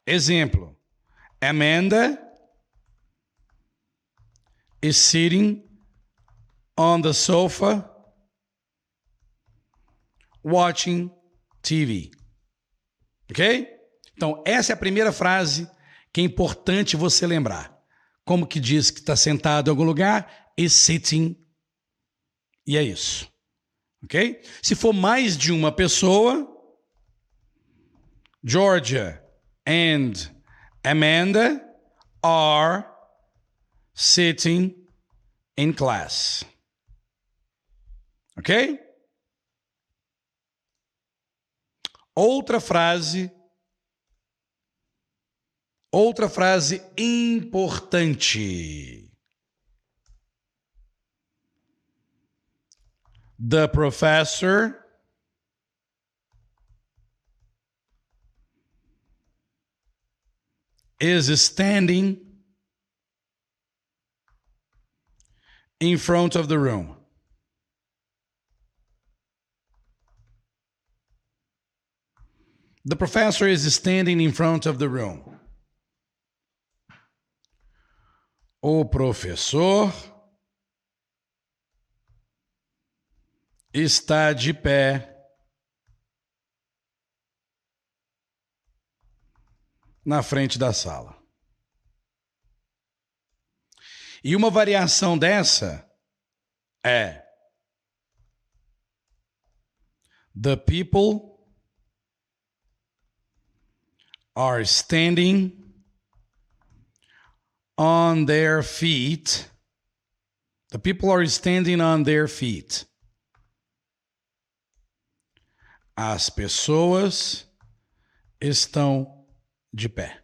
Exemplo. Amanda is sitting on the sofa watching TV. Ok? Então, essa é a primeira frase que é importante você lembrar. como que diz que está sentado em algum lugar, is sitting. E é isso. Ok? Se for mais de uma pessoa, Georgia and Amanda are sitting in class. Ok? Outra frase. Outra frase importante. The professor is standing in front of the room. The professor is standing in front of the room. O professor está de pé na frente da sala. E uma variação dessa é The people are standing on their feet. The people are standing on their feet. As pessoas estão de pé.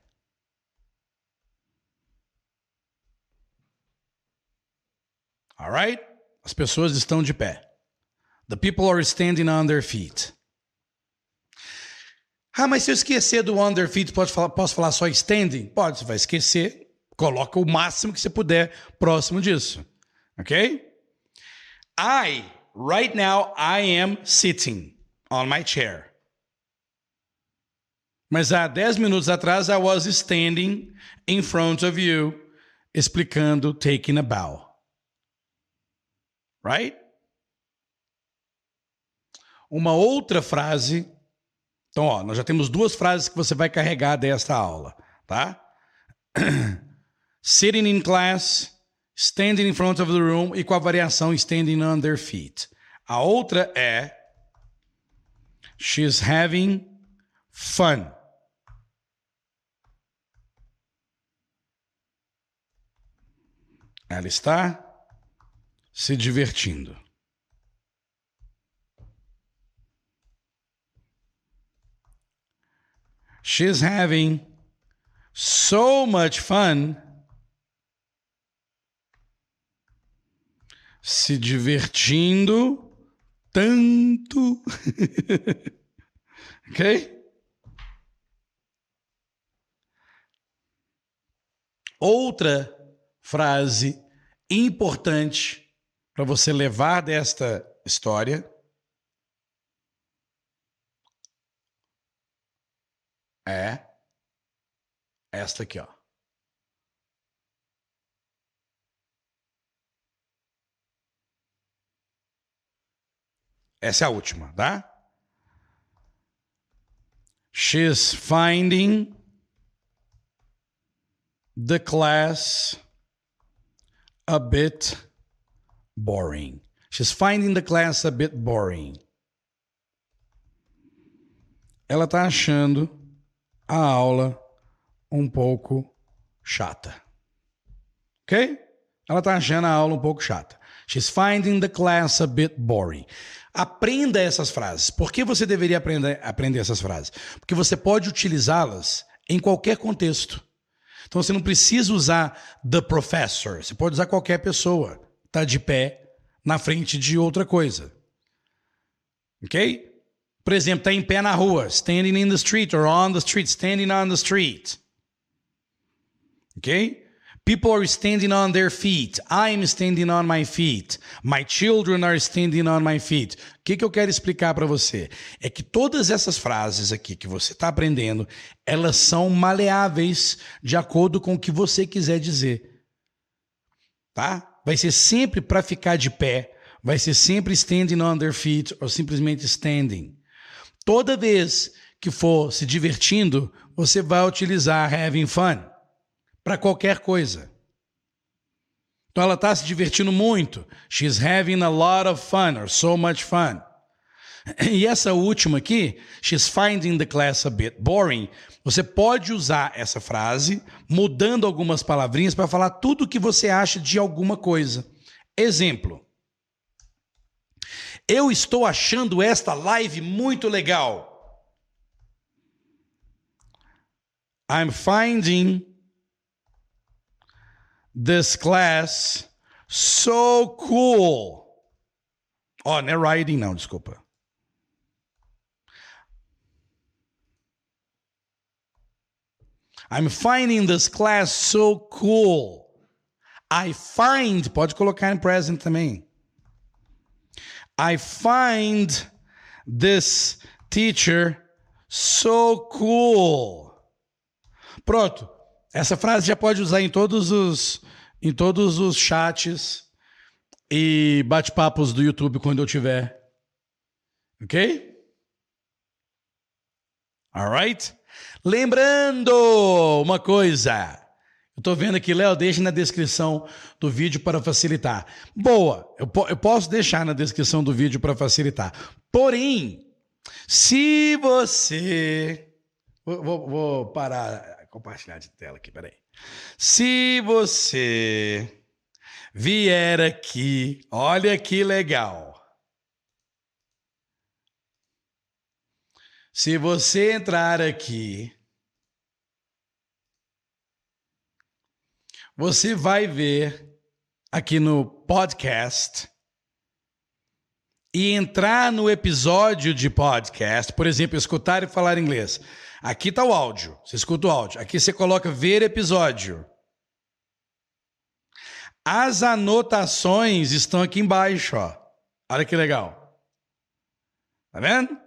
Alright? As pessoas estão de pé. The people are standing on their feet. Ah, mas se eu esquecer do feet, pode falar, posso falar só standing? Pode, você vai esquecer. Coloca o máximo que você puder próximo disso. Ok? I, right now, I am sitting on my chair. Mas há 10 minutos atrás, I was standing in front of you, explicando taking a bow. Right? Uma outra frase. Então, ó, nós já temos duas frases que você vai carregar desta aula, tá? *clears throat* Sitting in class, standing in front of the room e com a variação standing on their feet. A outra é She's having fun. Ela está se divertindo. She's having so much fun. Se divertindo tanto. *laughs* ok? Outra frase importante para você levar desta história é esta aqui, ó. Essa é a última, tá? She's finding the class a bit boring. She's finding the class a bit boring. Ela está achando a aula um pouco chata. Ok? Ela está achando a aula um pouco chata. She's finding the class a bit boring. Aprenda essas frases. Por que você deveria aprender, aprender essas frases? Porque você pode utilizá-las em qualquer contexto. Então você não precisa usar the professor. Você pode usar qualquer pessoa. Tá de pé na frente de outra coisa. Ok? Por exemplo, tá em pé na rua. Standing in the street or on the street. Standing on the street. Ok? People are standing on their feet. I'm standing on my feet. My children are standing on my feet. O que, que eu quero explicar para você? É que todas essas frases aqui que você está aprendendo, elas são maleáveis de acordo com o que você quiser dizer. Tá? Vai ser sempre para ficar de pé, vai ser sempre standing on their feet ou simplesmente standing. Toda vez que for se divertindo, você vai utilizar having fun para qualquer coisa. Então ela está se divertindo muito. She's having a lot of fun, or so much fun. E essa última aqui, she's finding the class a bit boring. Você pode usar essa frase mudando algumas palavrinhas para falar tudo o que você acha de alguma coisa. Exemplo. Eu estou achando esta live muito legal. I'm finding this class so cool. Oh, não é writing, não, desculpa. I'm finding this class so cool. I find, pode colocar em present também. I find this teacher so cool. Pronto. Essa frase já pode usar em todos os em todos os chats e bate-papos do YouTube quando eu tiver. OK? Alright? Lembrando uma coisa. Eu tô vendo aqui, Léo, deixe na descrição do vídeo para facilitar. Boa, eu, po eu posso deixar na descrição do vídeo para facilitar. Porém, se você. Vou, vou, vou parar, compartilhar de tela aqui, peraí. Se você vier aqui, olha que legal. Se você entrar aqui, você vai ver aqui no podcast e entrar no episódio de podcast, por exemplo, escutar e falar inglês. Aqui está o áudio, você escuta o áudio. Aqui você coloca ver episódio. As anotações estão aqui embaixo, ó. Olha que legal. Tá vendo?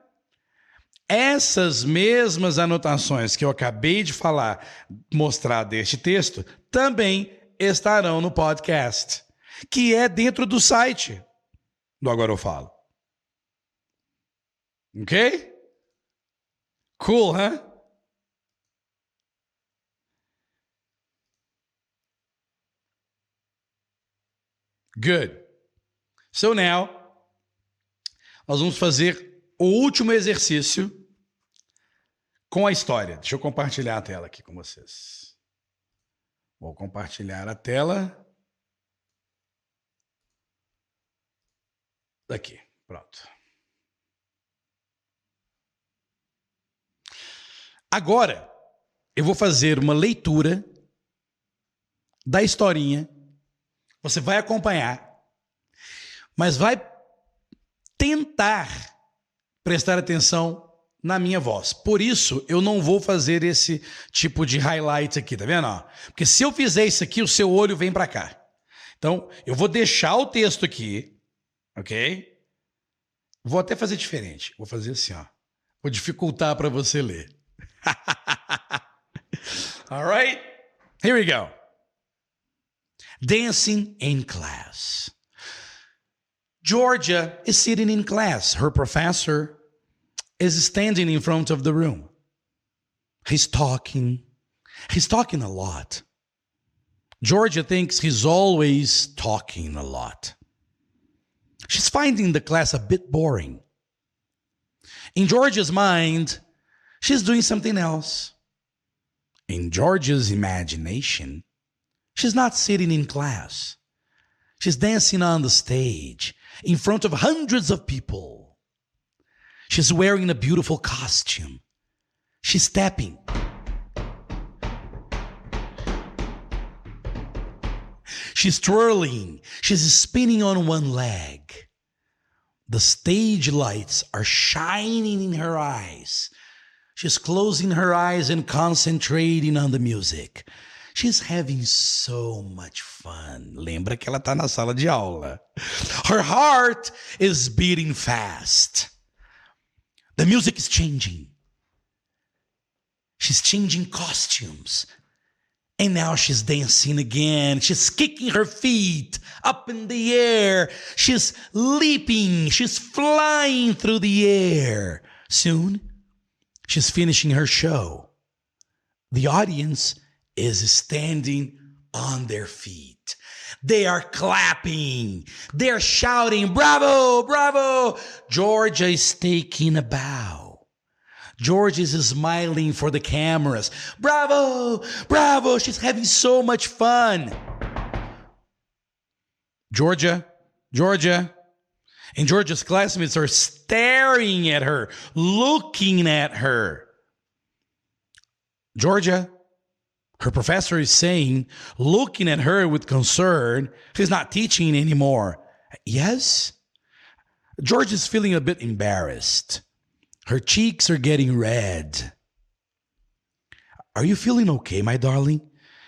Essas mesmas anotações que eu acabei de falar, mostrar deste texto, também estarão no podcast, que é dentro do site do Agora Eu Falo. Ok? Cool, huh? Good. So now, nós vamos fazer o último exercício com a história. Deixa eu compartilhar a tela aqui com vocês. Vou compartilhar a tela. Daqui, pronto. Agora, eu vou fazer uma leitura da historinha. Você vai acompanhar, mas vai tentar prestar atenção na minha voz. Por isso, eu não vou fazer esse tipo de highlight aqui, tá vendo? Porque se eu fizer isso aqui, o seu olho vem para cá. Então, eu vou deixar o texto aqui, ok? Vou até fazer diferente. Vou fazer assim, ó. Vou dificultar para você ler. *laughs* All right? Here we go. Dancing in class. Georgia is sitting in class. Her professor is standing in front of the room. He's talking. He's talking a lot. Georgia thinks he's always talking a lot. She's finding the class a bit boring. In Georgia's mind, she's doing something else. In Georgia's imagination, she's not sitting in class. She's dancing on the stage in front of hundreds of people. She's wearing a beautiful costume. She's stepping. She's twirling. She's spinning on one leg. The stage lights are shining in her eyes. She's closing her eyes and concentrating on the music. She's having so much fun. Lembra que ela tá na sala de aula. Her heart is beating fast. The music is changing. She's changing costumes. And now she's dancing again. She's kicking her feet up in the air. She's leaping. She's flying through the air. Soon, she's finishing her show. The audience is standing on their feet. They are clapping. They're shouting, Bravo, bravo. Georgia is taking a bow. Georgia is smiling for the cameras. Bravo, bravo. She's having so much fun. Georgia, Georgia. And Georgia's classmates are staring at her, looking at her. Georgia, her professor is saying, looking at her with concern, he's not teaching anymore. Yes? George is feeling a bit embarrassed. Her cheeks are getting red. Are you feeling okay, my darling?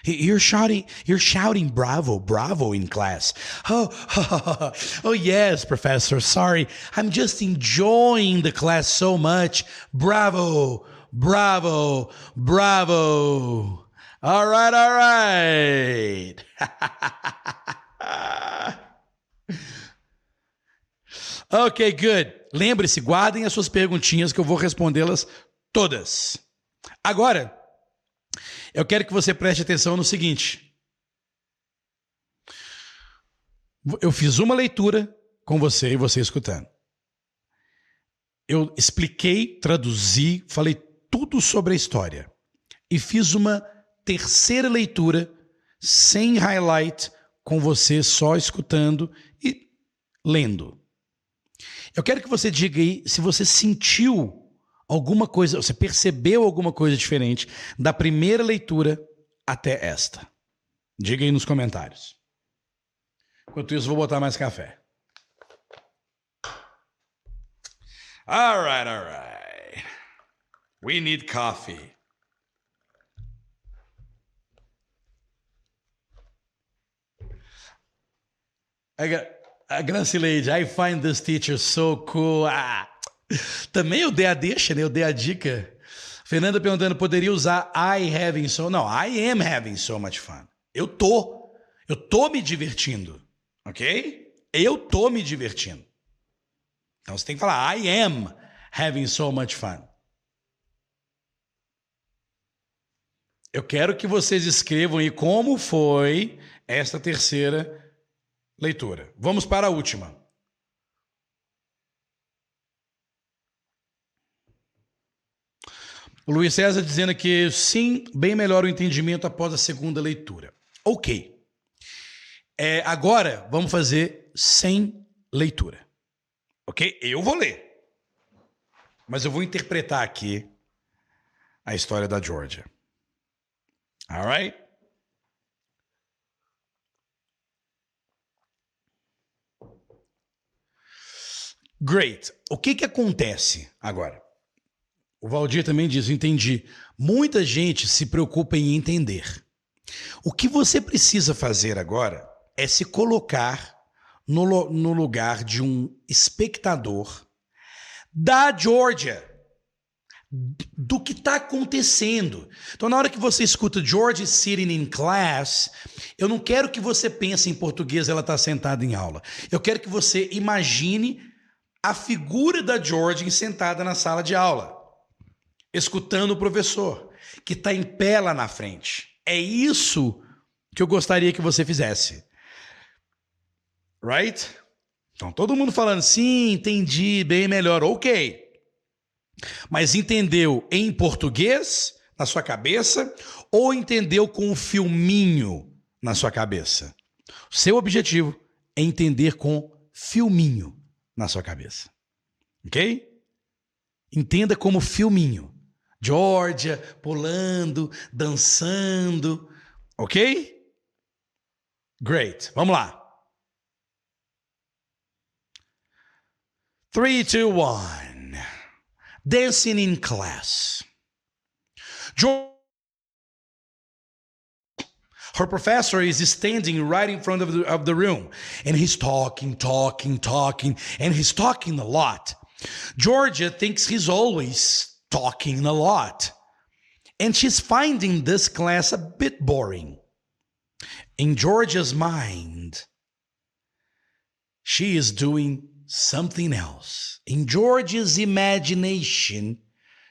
You're shouting, you're shouting bravo, bravo in class. *laughs* Oh, oh, *laughs* oh, yes, professor. Sorry. I'm just enjoying the class so much. Bravo, bravo, bravo. All right, all right. *laughs* ok, good. Lembre-se, guardem as suas perguntinhas que eu vou respondê-las todas. Agora, eu quero que você preste atenção no seguinte. Eu fiz uma leitura com você e você escutando. Eu expliquei, traduzi, falei tudo sobre a história. E fiz uma terceira leitura sem highlight, com você só escutando e lendo. Eu quero que você diga aí se você sentiu alguma coisa, você percebeu alguma coisa diferente da primeira leitura até esta. Diga aí nos comentários. Enquanto isso, vou botar mais café. All right, all right. We need coffee. A Gracileide, I find this teacher so cool. Ah, também eu dei a deixa, né? Eu dei a dica. Fernanda perguntando, poderia usar I having so... Não, I am having so much fun. Eu tô. Eu tô me divertindo. Ok? Eu tô me divertindo. Então você tem que falar I am having so much fun. Eu quero que vocês escrevam aí como foi esta terceira leitura. Vamos para a última. O Luiz César dizendo que sim, bem melhor o entendimento após a segunda leitura. Ok. É, agora vamos fazer sem leitura. Ok? Eu vou ler. Mas eu vou interpretar aqui a história da Georgia. Alright? Great. O que, que acontece agora? O Valdir também diz: entendi. Muita gente se preocupa em entender. O que você precisa fazer agora é se colocar no, no lugar de um espectador da Georgia, do que está acontecendo. Então, na hora que você escuta George sitting in class, eu não quero que você pense em português, ela está sentada em aula. Eu quero que você imagine a figura da George sentada na sala de aula escutando o professor, que está em pé lá na frente. É isso que eu gostaria que você fizesse. Right? Então, todo mundo falando, sim, entendi, bem melhor, ok. Mas entendeu em português, na sua cabeça, ou entendeu com um filminho na sua cabeça? Seu objetivo é entender com filminho na sua cabeça. Ok? Entenda como filminho. Georgia pulando, dançando. Ok? Great. Vamos lá. 3, 2, 1. Dancing in class. Georgia. Her professor is standing right in front of the, of the room and he's talking, talking, talking, and he's talking a lot. Georgia thinks he's always talking a lot. And she's finding this class a bit boring. In Georgia's mind, she is doing something else. In Georgia's imagination,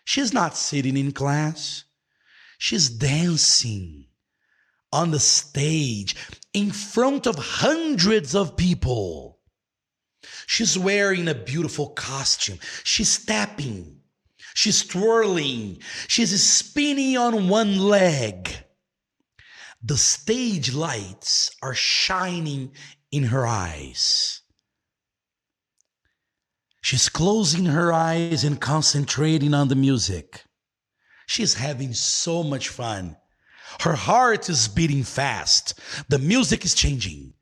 she's not sitting in class, she's dancing on the stage in front of hundreds of people. She's wearing a beautiful costume. She's tapping. She's twirling. She's spinning on one leg. The stage lights are shining in her eyes. She's closing her eyes and concentrating on the music. She's having so much fun. Her heart is beating fast. The music is changing.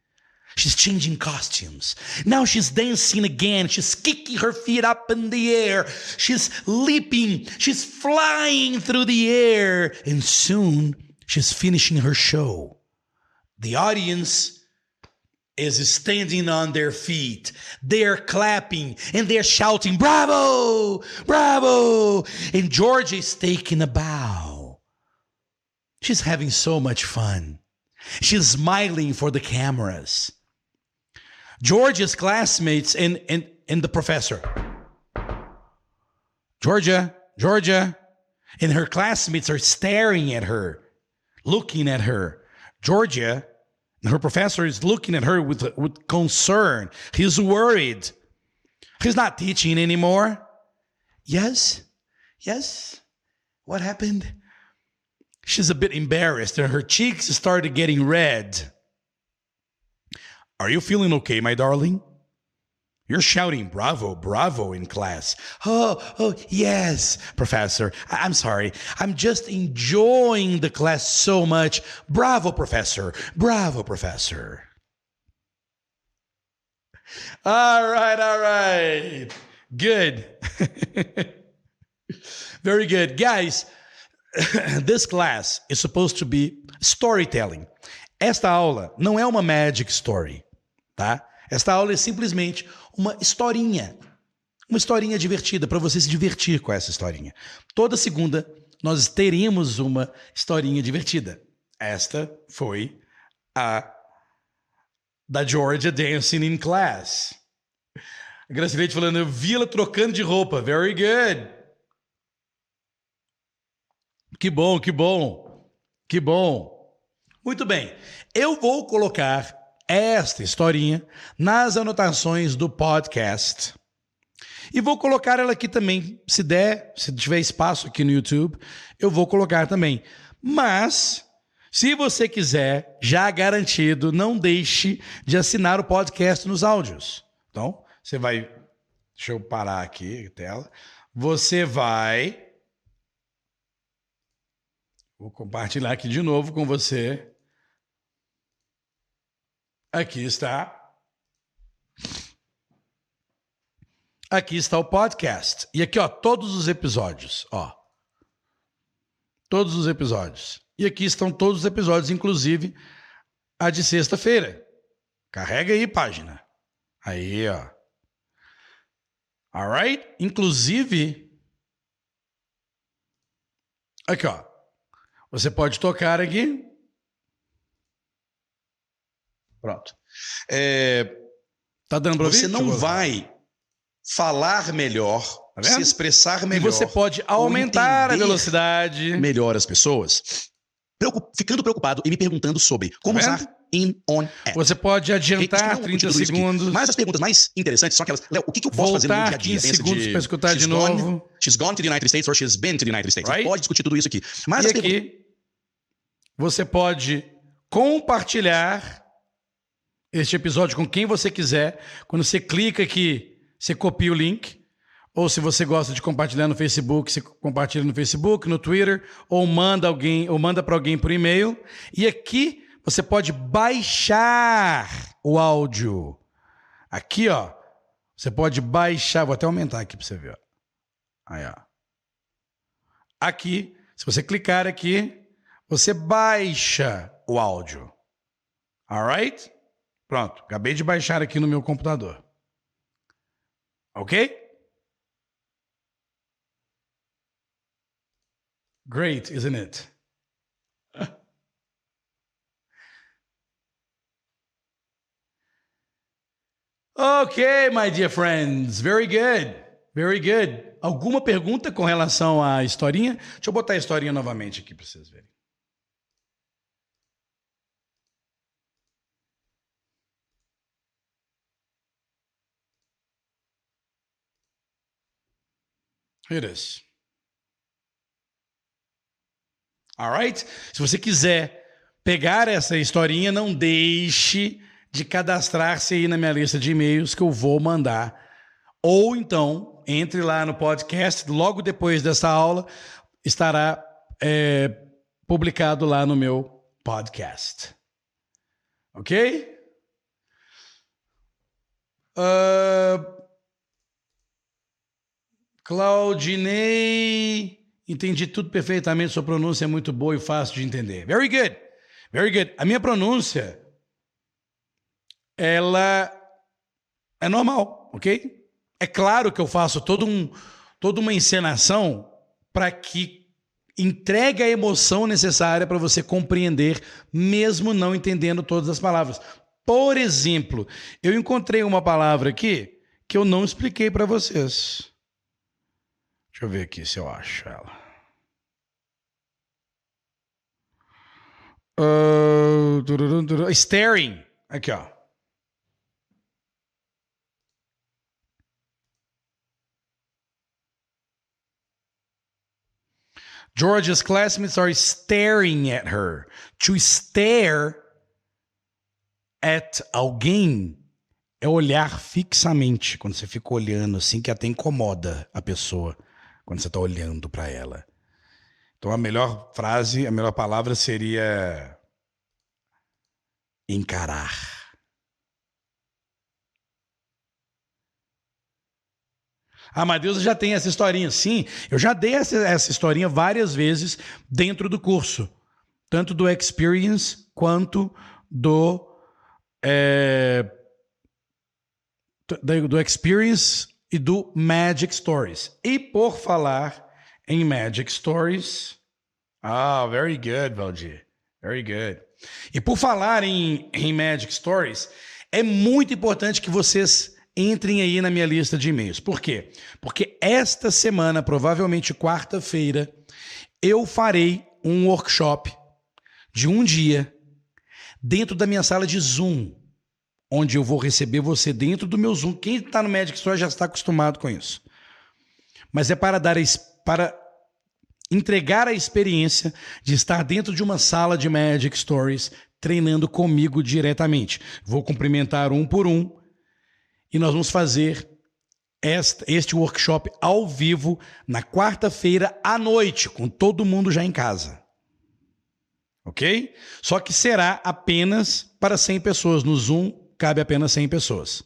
She's changing costumes. Now she's dancing again. She's kicking her feet up in the air. She's leaping. She's flying through the air. And soon she's finishing her show. The audience is standing on their feet. They're clapping and they're shouting, Bravo! Bravo! And Georgia is taking a bow. She's having so much fun. She's smiling for the cameras. Georgia's classmates and, and, and the professor. Georgia, Georgia. And her classmates are staring at her, looking at her. Georgia, her professor is looking at her with, with concern. He's worried. He's not teaching anymore. Yes, yes. What happened? She's a bit embarrassed and her cheeks started getting red. Are you feeling okay, my darling? You're shouting bravo, bravo in class. Oh, oh, yes, professor. I- am sorry. I'm just enjoying the class so much. Bravo, professor. Bravo, professor. All right, all right. Good. *laughs* Very good. Guys, *coughs* this class is supposed to be storytelling. Esta aula não é uma magic story, tá? Esta aula é simplesmente uma historinha. Uma historinha divertida para você se divertir com essa historinha. Toda segunda nós teremos uma historinha divertida. Esta foi a da Georgia Dancing in Class. A Gracilete falando, eu vi ela trocando de roupa. Very good. Que bom, que bom. Que bom. Muito bem. Eu vou colocar esta historinha nas anotações do podcast. E vou colocar ela aqui também, se der, se tiver espaço aqui no YouTube, eu vou colocar também. Mas, se você quiser, já garantido, não deixe de assinar o podcast nos áudios. Então, você vai. Deixa eu parar aqui a tela. Você vai. Vou compartilhar aqui de novo com você. Aqui está. Aqui está o podcast. E aqui, ó, todos os episódios, ó. Todos os episódios. E aqui estão todos os episódios, inclusive a de sexta-feira. Carrega aí, página. Aí, ó. Alright? Inclusive. Aqui, ó. Você pode tocar aqui. Pronto. É, Tá dando pra você não vai falar melhor, Tá se expressar E melhor. você pode aumentar a velocidade. melhor as pessoas, preocup- ficando preocupado e me perguntando sobre como Tá usar in, on, at. Você pode adiantar Isso não é 30 tudo isso aqui. segundos. Mas as perguntas mais interessantes são aquelas. Léo, o que, que eu posso fazer no meu Voltar dia a dia? 15 Tem essa segundos de, para escutar she's de gone- novo. She's gone to the United States or she's been to the United States. Right? pode discutir tudo isso aqui. Mas E as perguntas. Você pode compartilhar este episódio com quem você quiser. Quando você clica aqui, você copia o link. Ou se você gosta de compartilhar no Facebook, você compartilha no Facebook, no Twitter, ou manda alguém, ou manda para alguém por e-mail. E aqui você pode baixar o áudio. Aqui, ó, você pode baixar. Vou até aumentar aqui para você ver. Ó. Aí, ó. Aqui, se você clicar aqui, você baixa o áudio. Alright? Pronto, acabei de baixar aqui no meu computador. Ok? Great, isn't it? *laughs* Ok, my dear friends. Very good. Very good. Alguma pergunta com relação à historinha? Deixa eu botar a historinha novamente aqui para vocês verem. It is. Alright? Se você quiser pegar essa historinha, não deixe de cadastrar-se aí na minha lista de e-mails que eu vou mandar. Ou então, entre lá no podcast, logo depois dessa aula, estará é, publicado lá no meu podcast. Ok? Uh, Claudinei. Entendi tudo perfeitamente. Sua pronúncia é muito boa e fácil de entender. Very good. Very good. A minha pronúncia, ela é normal, ok? É claro que eu faço todo um, toda uma encenação para que entregue a emoção necessária para você compreender, mesmo não entendendo todas as palavras. Por exemplo, eu encontrei uma palavra aqui que eu não expliquei para vocês. Deixa eu ver aqui se eu acho ela. Uh, staring. Aqui, ó. Georgia's classmates are staring at her. To stare at alguém é olhar fixamente. Quando você fica olhando assim, que até incomoda a pessoa quando você está olhando para ela. Então a melhor frase, a melhor palavra seria encarar. Ah, mas Deus já tem essa historinha. Sim, eu já dei essa, essa historinha várias vezes dentro do curso. Tanto do Experience quanto do. É, do, Experience e do Magic Stories. E por falar em Magic Stories. Ah, very good, Valdir. Very good. E por falar em, em Magic Stories, é muito importante que vocês entrem aí na minha lista de e-mails. Por quê? Porque esta semana, provavelmente quarta-feira, eu farei um workshop de um dia dentro da minha sala de Zoom onde eu vou receber você dentro do meu Zoom. Quem está no Magic Store já está acostumado com isso. Mas é para dar para entregar a experiência de estar dentro de uma sala de Magic Stories treinando comigo diretamente. Vou cumprimentar um por um e nós vamos fazer este, workshop ao vivo na quarta-feira à noite, com todo mundo já em casa. Ok? Só que será apenas para 100 pessoas no Zoom cabe apenas 100 pessoas.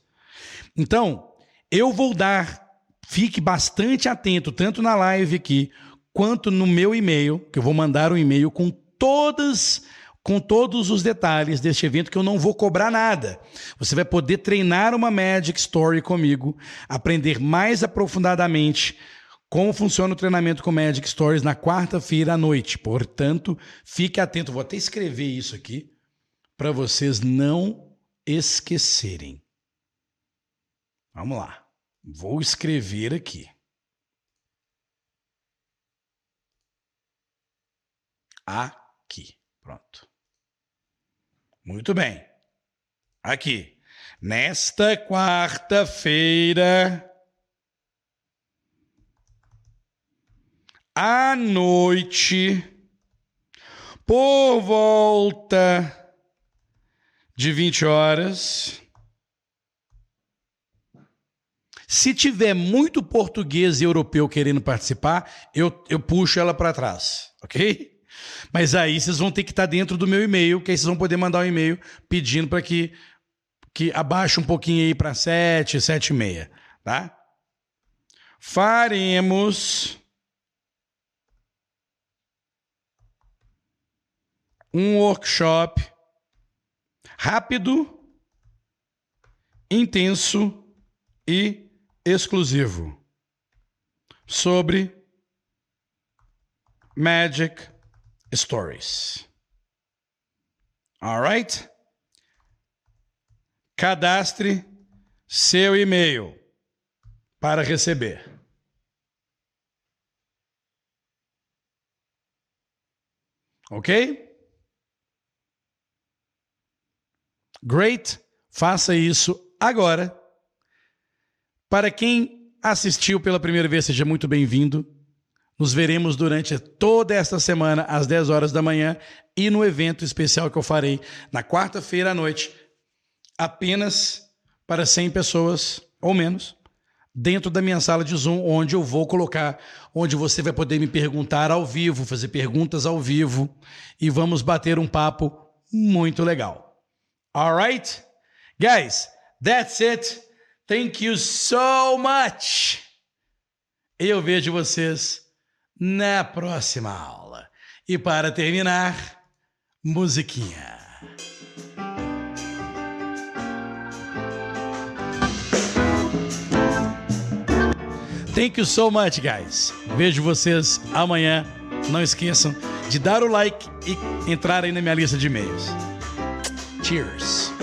Então, eu vou dar, fique bastante atento, tanto na live aqui, quanto no meu e-mail, que eu vou mandar um e-mail com todas com todos os detalhes deste evento que eu não vou cobrar nada. Você vai poder treinar uma Magic Story comigo, aprender mais aprofundadamente como funciona o treinamento com Magic Stories na quarta-feira à noite. Portanto, fique atento. Vou até escrever isso aqui para vocês não esquecerem. Vamos lá. Vou escrever aqui. Aqui. Pronto. Muito bem. Aqui. Nesta quarta-feira. À noite. Por volta de 20 horas. Se tiver muito português e europeu querendo participar, eu, eu puxo ela para trás, ok? Mas aí vocês vão ter que estar tá dentro do meu e-mail, que aí vocês vão poder mandar um e-mail pedindo para que, que abaixe um pouquinho aí para 7, 7 e meia, tá? Faremos um workshop rápido, intenso e exclusivo sobre Magic Stories. Alright? Cadastre seu e-mail para receber. Ok? Great, faça isso agora. Para quem assistiu pela primeira vez, seja muito bem-vindo. Nos veremos durante toda esta semana, às 10 horas da manhã, e no evento especial que eu farei na quarta-feira à noite, apenas para 100 pessoas ou menos, dentro da minha sala de Zoom, onde eu vou colocar, onde você vai poder me perguntar ao vivo, fazer perguntas ao vivo, e vamos bater um papo muito legal. Alright? Guys, that's it. Thank you so much. Eu vejo vocês na próxima aula. E para terminar, musiquinha. Thank you so much, guys. Vejo vocês amanhã. Não esqueçam de dar o like e entrar aí na minha lista de e-mails. Cheers.